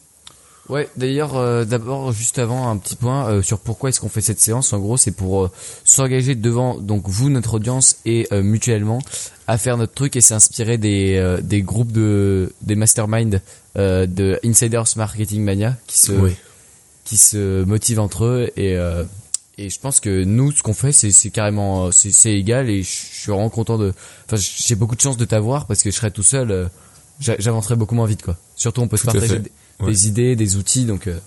Ouais, d'ailleurs, euh, d'abord, juste avant, un petit point euh, sur pourquoi est-ce qu'on fait cette séance. En gros, c'est pour euh, s'engager devant donc vous, notre audience, et mutuellement à faire notre truc et s'inspirer des des groupes de des masterminds de Insiders Marketing Mania qui se qui se motivent entre eux et et je pense que nous, ce qu'on fait, c'est c'est carrément c'est égal et je suis vraiment content de. Enfin, j'ai beaucoup de chance de t'avoir parce que je serais tout seul, j'avancerais beaucoup moins vite quoi. Surtout, on peut se partager des idées, des outils. Donc, euh,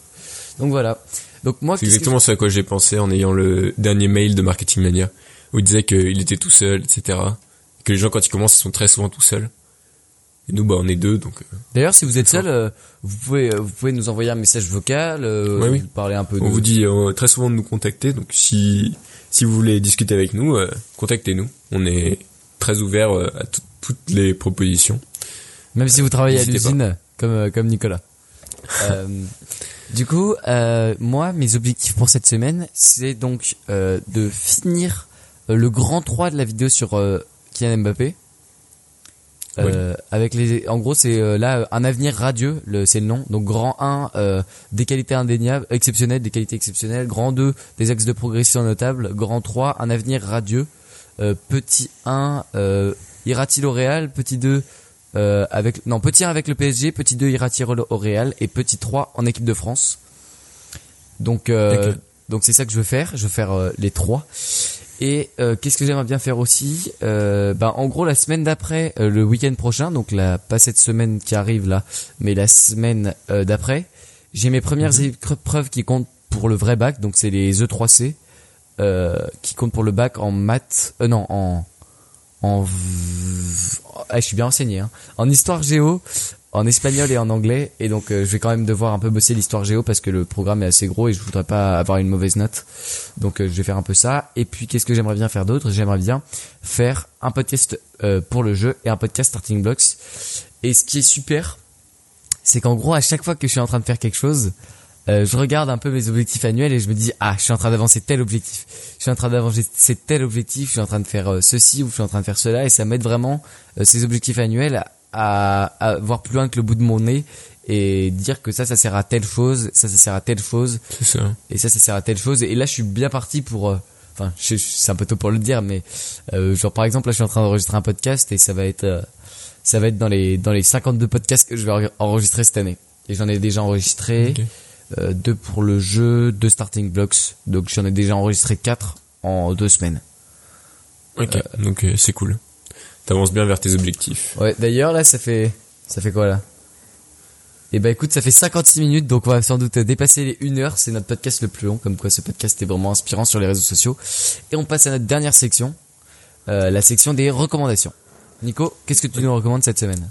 donc voilà. Donc moi, c'est exactement ce à quoi j'ai pensé en ayant le dernier mail de Marketing Mania où il disait qu'il était tout seul, etc. Que les gens quand ils commencent, ils sont très souvent tout seuls. Et nous, bah, on est deux, donc. Euh, D'ailleurs, si vous êtes seul, euh, vous pouvez, vous pouvez nous envoyer un message vocal, oui. parler un peu. On vous dit très souvent de nous contacter, donc si si vous voulez discuter avec nous, contactez-nous. On est très ouvert à toutes les propositions. Même si vous travaillez à l'usine, comme comme Nicolas. Euh, du coup, euh, moi, mes objectifs pour cette semaine, c'est donc euh, de finir le grand 3 de la vidéo sur Kylian Mbappé. avec les en gros c'est là un avenir radieux c'est le nom. Donc grand 1 des qualités indéniables exceptionnelles des qualités exceptionnelles. Grand 2 des axes de progression notables. Grand 3 un avenir radieux. Petit 1 ira-t-il au Real? Petit 2 euh, avec non petit 1 avec le PSG, petit 2 ira tirer au Real et petit 3 en équipe de France. Donc euh, donc c'est ça que je veux faire, je veux faire euh, les trois. Et euh, qu'est-ce que j'aimerais bien faire aussi? Euh, bah, En gros, la semaine d'après, euh, le week-end prochain, donc la, pas cette semaine qui arrive là, mais la semaine d'après, j'ai mes premières Mhm. épreuves qui comptent pour le vrai bac, donc c'est les E E3C, euh, qui comptent pour le bac en maths, euh, non, en... en ah, je suis bien enseigné, hein. en histoire géo, en espagnol et en anglais, et donc euh, je vais quand même devoir un peu bosser l'histoire géo parce que le programme est assez gros et je voudrais pas avoir une mauvaise note. Donc euh, je vais faire un peu ça. Et puis qu'est-ce que j'aimerais bien faire d'autre? J'aimerais bien faire un podcast euh, pour le jeu et un podcast Starting Blocks. Et ce qui est super, c'est qu'en gros à chaque fois que je suis en train de faire quelque chose, euh, je regarde un peu mes objectifs annuels et je me dis ah je suis en train d'avancer tel objectif, je suis en train d'avancer tel objectif, je suis en train de faire euh, ceci ou je suis en train de faire cela et ça m'aide vraiment euh, ces objectifs annuels à, à voir plus loin que le bout de mon nez et dire que ça ça sert à telle chose, ça ça sert à telle chose ça. et ça ça sert à telle chose et là je suis bien parti pour euh, enfin c'est un peu tôt pour le dire mais euh, genre par exemple là je suis en train d'enregistrer un podcast et ça va être ça va être dans les dans les 52 podcasts que je vais en- enregistrer cette année et j'en ai déjà enregistré Ok. Euh, deux pour le jeu deux starting blocks donc j'en ai déjà enregistré quatre en deux semaines Ok, donc euh, c'est cool. T'avances bien vers tes objectifs. ouais d'ailleurs là ça fait ça fait quoi là? Et bah écoute, ça fait 56 minutes, donc on va sans doute dépasser les 1 heure. C'est notre podcast le plus long, comme quoi ce podcast est vraiment inspirant sur les réseaux sociaux. Et on passe à notre dernière section, euh, la section des recommandations. Nico, qu'est-ce que tu nous recommandes cette semaine?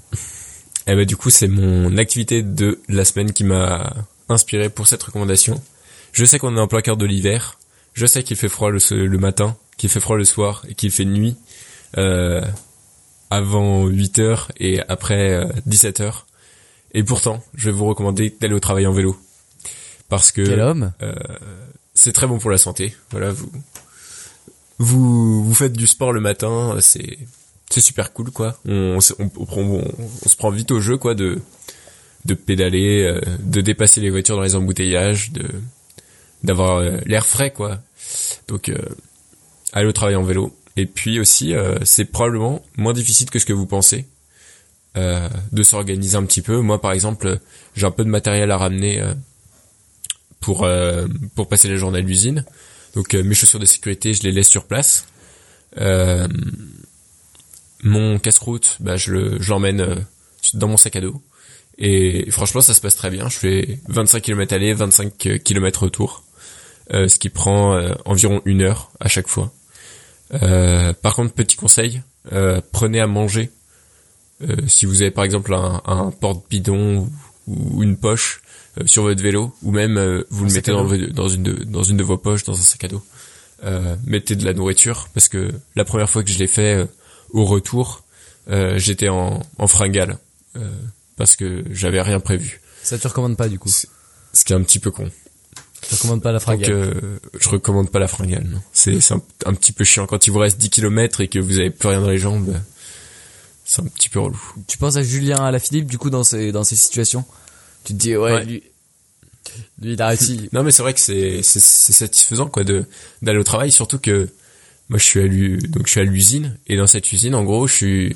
Eh ben du coup, c'est mon activité de la semaine qui m'a inspiré pour cette recommandation. Je sais qu'on est en plein cœur de l'hiver. Je sais qu'il fait froid le, matin, qu'il fait froid le soir et qu'il fait nuit euh, avant 8 heures et après euh, 17 heures. Et pourtant, je vais vous recommander d'aller au travail en vélo. Parce que Quel homme c'est très bon pour la santé. Voilà, vous vous vous faites du sport le matin, c'est c'est super cool quoi. On, on, on, on, on- on se prend vite au jeu quoi de de pédaler, euh, de dépasser les voitures dans les embouteillages, de d'avoir euh, l'air frais quoi. Donc euh, aller au travail en vélo. Et puis aussi, c'est probablement moins difficile que ce que vous pensez euh, de s'organiser un petit peu. Moi, par exemple, j'ai un peu de matériel à ramener euh, pour euh, pour passer la journée à l'usine. Donc mes chaussures de sécurité, je les laisse sur place. Mon casse-croûte, bah, je le l'emmène euh, dans mon sac à dos. Et franchement, ça se passe très bien. Je fais 25 km aller, 25 km retour, euh, ce qui prend euh, environ une heure à chaque fois. Euh, par contre, petit conseil, euh, prenez à manger. Euh, si vous avez par exemple un, un porte-bidon ou, ou une poche euh, sur votre vélo, ou même euh, vous Un le mettez dans, dans une de, dans une de vos poches, dans un sac à dos. Euh, mettez de la nourriture parce que la première fois que je l'ai fait euh, au retour, euh, j'étais en, en fringale euh, parce que j'avais rien prévu. Ça tu recommandes pas du coup Ce qui est un petit peu con. Tu recommandes pas la Donc fringale euh, je recommande pas la fringale. non. C'est un, un petit peu chiant quand il vous reste 10 km et que vous avez plus rien dans les jambes. C'est un petit peu relou. Tu penses à Julien à la Philippe du coup dans ces dans ces situations? Tu te dis ouais, Ouais. lui lui il a réussi. Non mais c'est vrai que c'est satisfaisant quoi de d'aller au travail surtout que moi je suis à donc je suis à l'usine et dans cette usine en gros je suis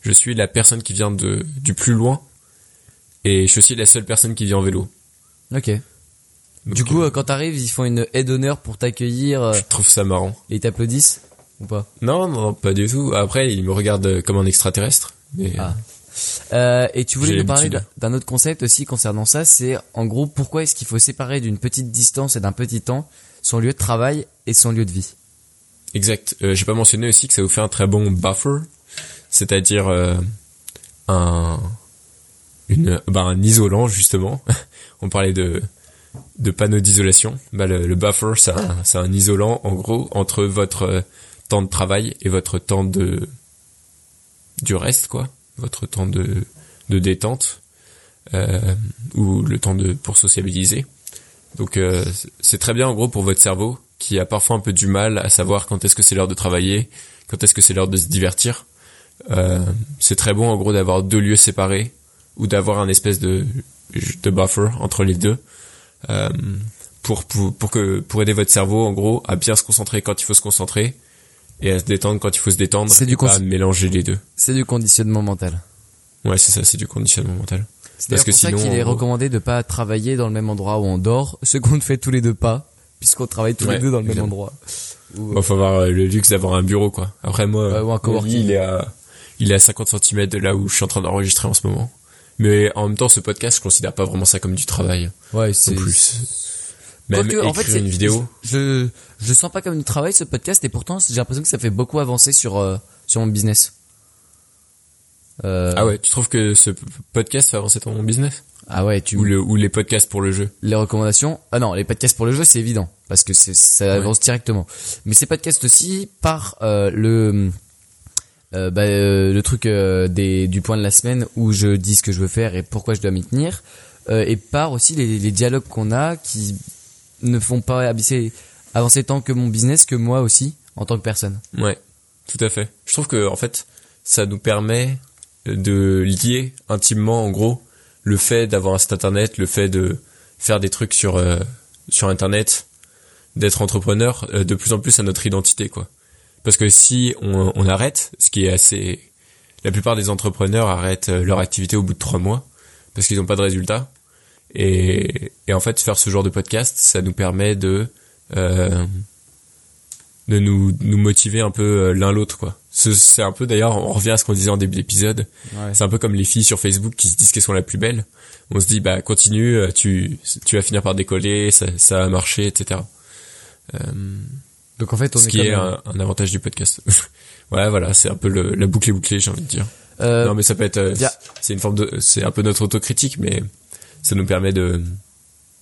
je suis la personne qui vient de du plus loin et je suis aussi la seule personne qui vient en vélo. OK. Donc, du coup euh, euh, quand t'arrives, ils font une aide d'honneur pour t'accueillir euh, je trouve ça marrant. et ils t'applaudissent ou pas? Non non pas du tout. Après ils me regardent comme un extraterrestre. Mais Ah. Euh, et tu voulais nous parler d'un autre concept aussi concernant ça, c'est en gros pourquoi est-ce qu'il faut séparer d'une petite distance et d'un petit temps son lieu de travail et son lieu de vie? Exact. Euh, J'ai pas mentionné aussi que ça vous fait un très bon buffer, c'est-à-dire euh, un une bah, un isolant justement. On parlait de de panneaux d'isolation. Bah, le, le buffer, c'est un, un isolant en gros entre votre euh, temps de travail et votre temps de du reste quoi, votre temps de de détente euh, ou le temps de pour sociabiliser. Donc euh, c'est très bien en gros pour votre cerveau qui a parfois un peu du mal à savoir quand est-ce que c'est l'heure de travailler, quand est-ce que c'est l'heure de se divertir. Euh, c'est très bon en gros d'avoir deux lieux séparés ou d'avoir un espèce de, de buffer entre les deux euh, pour, pour pour que pour aider votre cerveau en gros à bien se concentrer quand il faut se concentrer et à se détendre quand il faut se détendre C'est et du pas mélanger les deux. C'est du conditionnement mental. Ouais, c'est ça, c'est du conditionnement mental. C'est Parce d'ailleurs que pour ça qu'il est gros- recommandé de pas travailler dans le même endroit où on dort, ce qu'on ne fait tous les deux pas. puisqu'on travaille tous les deux dans le même endroit. Ou, Bon, faut avoir le luxe d'avoir un bureau, quoi. Après, moi, Ouais, ou un coworking. lit, il est à, il est à 50 cm de là où je suis en train d'enregistrer en ce moment. Mais en même temps, ce podcast, je considère pas vraiment ça comme du travail. ouais, c'est En plus. Même en fait, écrire c'est- une vidéo. Je, je sens pas comme du travail ce podcast et pourtant j'ai l'impression que ça fait beaucoup avancer sur euh, sur mon business. Euh, Ah ouais, tu trouves que ce podcast fait avancer ton business? Ah ouais, tu Ou le, ou les podcasts pour le jeu? les recommandations? Ah non, les podcasts pour le jeu, c'est évident parce que ça avance directement. Mais ces podcasts aussi par euh, le euh, bah, euh, le truc euh, des du point de la semaine où je dis ce que je veux faire et pourquoi je dois m'y tenir euh, et par aussi les, les dialogues qu'on a qui ne font pas avancer avancer tant que mon business que moi aussi en tant que personne. Ouais, tout à fait. Je trouve que en fait, ça nous permet de lier intimement, en gros, le fait d'avoir un site internet, le fait de faire des trucs sur euh, sur internet, d'être entrepreneur, euh, de plus en plus à notre identité, quoi. Parce que si on, on arrête, ce qui est assez, la plupart des entrepreneurs arrêtent euh, leur activité au bout de trois mois parce qu'ils n'ont pas de résultats. Et, et en fait, faire ce genre de podcast, ça nous permet de euh, de nous nous motiver un peu euh, l'un l'autre quoi. C'est- un peu d'ailleurs on revient à ce qu'on disait en début d'épisode. Ouais. C'est un peu comme les filles sur Facebook qui se disent qu'elles sont la plus belle. On se dit bah continue, euh, tu tu vas finir par décoller, ça ça va marcher, etc. Euh, Donc en fait, on ce est qui comme, est un, un avantage du podcast. ouais voilà, c'est un peu le, la boucle est bouclée j'ai envie de dire. euh, non mais ça peut être euh, c'est une forme de c'est un peu notre autocritique mais ça nous permet de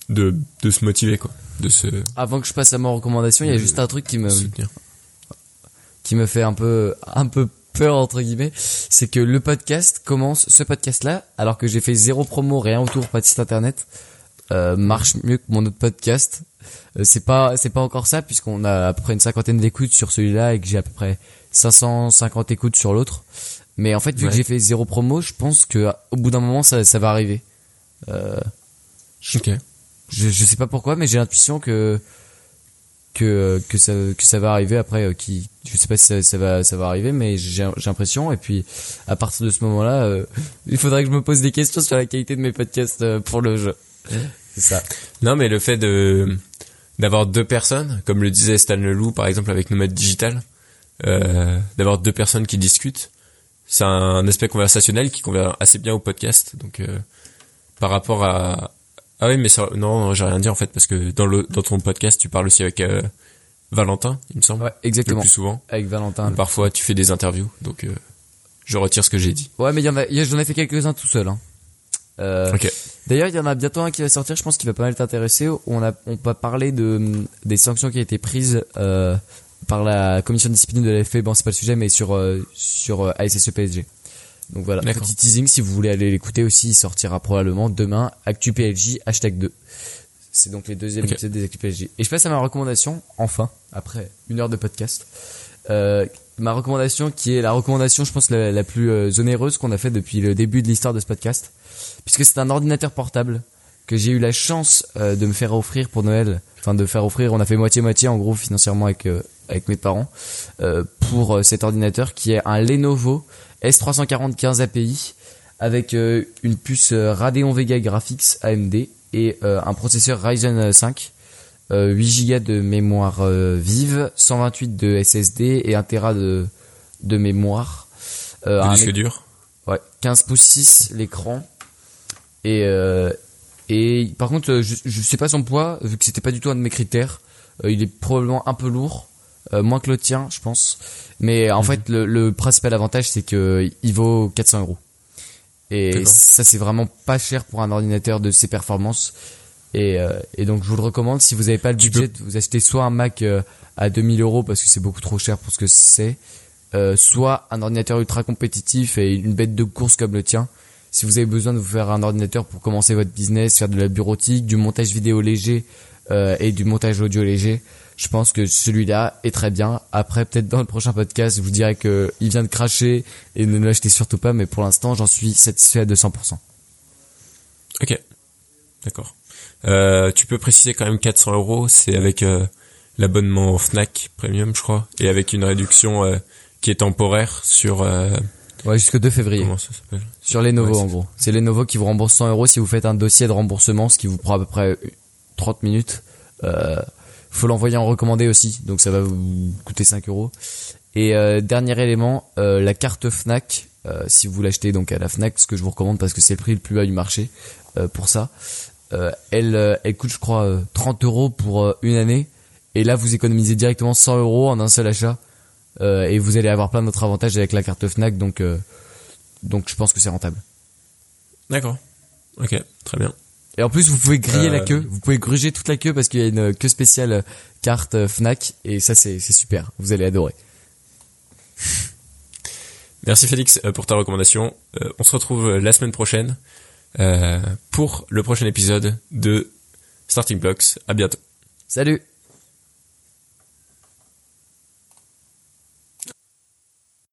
de de se motiver quoi, de se avant que je passe à ma recommandation, il y a juste un truc qui me soutenir. qui me fait un peu un peu peur entre guillemets, c'est que le podcast commence ce podcast là alors que j'ai fait zéro promo, rien autour, pas de site internet, euh, marche mieux que mon autre podcast. Euh, c'est pas c'est pas encore ça puisqu'on a à peu près une cinquantaine d'écoutes sur celui-là et que j'ai à peu près 550 écoutes sur l'autre. Mais en fait, vu Ouais. que j'ai fait zéro promo, je pense que au bout d'un moment ça ça va arriver. Euh, Ok. je, je sais pas pourquoi, mais j'ai l'intuition que que que ça que ça va arriver après. euh, qui, je sais pas si ça, ça va ça va arriver, mais j'ai j'ai l'impression. Et puis à partir de ce moment-là, euh, il faudrait que je me pose des questions sur la qualité de mes podcasts euh, pour le jeu. C'est ça. Non, mais le fait de d'avoir deux personnes, comme le disait Stan Leloup par exemple avec Nomade Digital, euh, d'avoir deux personnes qui discutent, c'est un aspect conversationnel qui convient assez bien au podcast. Donc euh, par rapport à ah oui mais ça, non j'ai rien dit en fait parce que dans le dans ton podcast tu parles aussi avec euh, Valentin il me semble Ouais, le exactement. plus souvent. Avec Valentin. Parfois tu fais des interviews donc euh, je retire ce que j'ai dit. Ouais, mais il y en a, j'en ai fait quelques-uns tout seul. Hein. Euh, Ok. D'ailleurs, il y en a bientôt un qui va sortir. Je pense qu'il va pas mal t'intéresser. On a, on va parler de des sanctions qui ont été prises euh, par la commission de discipline de l'AFP. Bon, c'est pas le sujet, mais sur euh, sur ASSE PSG. Donc voilà, petit teasing si vous voulez aller l'écouter aussi, il sortira probablement demain. Actu PLJ hashtag 2. C'est donc les deuxièmes Ok. épisodes des Actu PLJ. Et je passe à ma recommandation, enfin, après une heure de podcast. Euh, ma recommandation qui est la recommandation, je pense, la, la plus onéreuse qu'on a fait depuis le début de l'histoire de ce podcast. Puisque c'est un ordinateur portable que j'ai eu la chance euh, de me faire offrir pour Noël. Enfin, de faire offrir, on a fait moitié-moitié en gros financièrement avec, euh, avec mes parents. euh, pour cet ordinateur qui est un Lenovo S340 API avec une puce Radeon Vega Graphics AMD et un processeur Ryzen 5 euh, 8 Go de mémoire vive, 128 de SSD et 1 Tera de, de mémoire. Euh, un disque dur. Ouais, 15 pouces 6 l'écran. Et euh, et par contre, euh, je, je sais pas son poids vu que c'était pas du tout un de mes critères. Euh, il est probablement un peu lourd, euh, moins que le tien, je pense. Mais en Mhm. fait, le, le principal avantage c'est que il vaut 400 euros. Et ça c'est vraiment pas cher pour un ordinateur de ces performances. Et, euh, et donc je vous le recommande si vous avez pas le Tu budget, vous achetez soit un Mac à 2000 euros parce que c'est beaucoup trop cher pour ce que c'est, soit un ordinateur ultra compétitif et une bête de course comme le tien. Si vous avez besoin de vous faire un ordinateur pour commencer votre business, faire de la bureautique, du montage vidéo léger euh, et du montage audio léger, je pense que celui-là est très bien. Après, peut-être dans le prochain podcast, je vous dirai que il vient de cracher et ne l'achetez surtout pas. Mais pour l'instant, j'en suis satisfait à 200%. Ok, d'accord. Euh, tu peux préciser quand même 400 euros, c'est avec euh, l'abonnement Fnac Premium, je crois, et avec une réduction euh, qui est temporaire sur euh, Ouais, jusqu'au 2 février. comment ça s'appelle Sur Lenovo Ouais, en gros. C'est Lenovo qui vous rembourse 100 euros si vous faites un dossier de remboursement, ce qui vous prend à peu près 30 minutes. Euh, faut l'envoyer en recommandé aussi, donc ça va vous coûter 5 euros. Et euh, dernier élément, euh, la carte Fnac, euh, si vous l'achetez donc à la Fnac, ce que je vous recommande parce que c'est le prix le plus bas du marché pour ça. elle, elle coûte je crois 30 euros pour une année. Et là vous économisez directement 100 euros en un seul achat. Et vous allez avoir plein d'autres avantages avec la carte Fnac, donc donc je pense que c'est rentable. D'accord. Ok, très bien. Et en plus, vous pouvez griller la queue. Vous pouvez gruger toute la queue parce qu'il y a une queue spéciale carte Fnac. Et ça, c'est super. Vous allez adorer. Merci Félix euh, pour ta recommandation. Euh, on se retrouve euh, la semaine prochaine pour le prochain épisode de Starting Blocks. À bientôt. Salut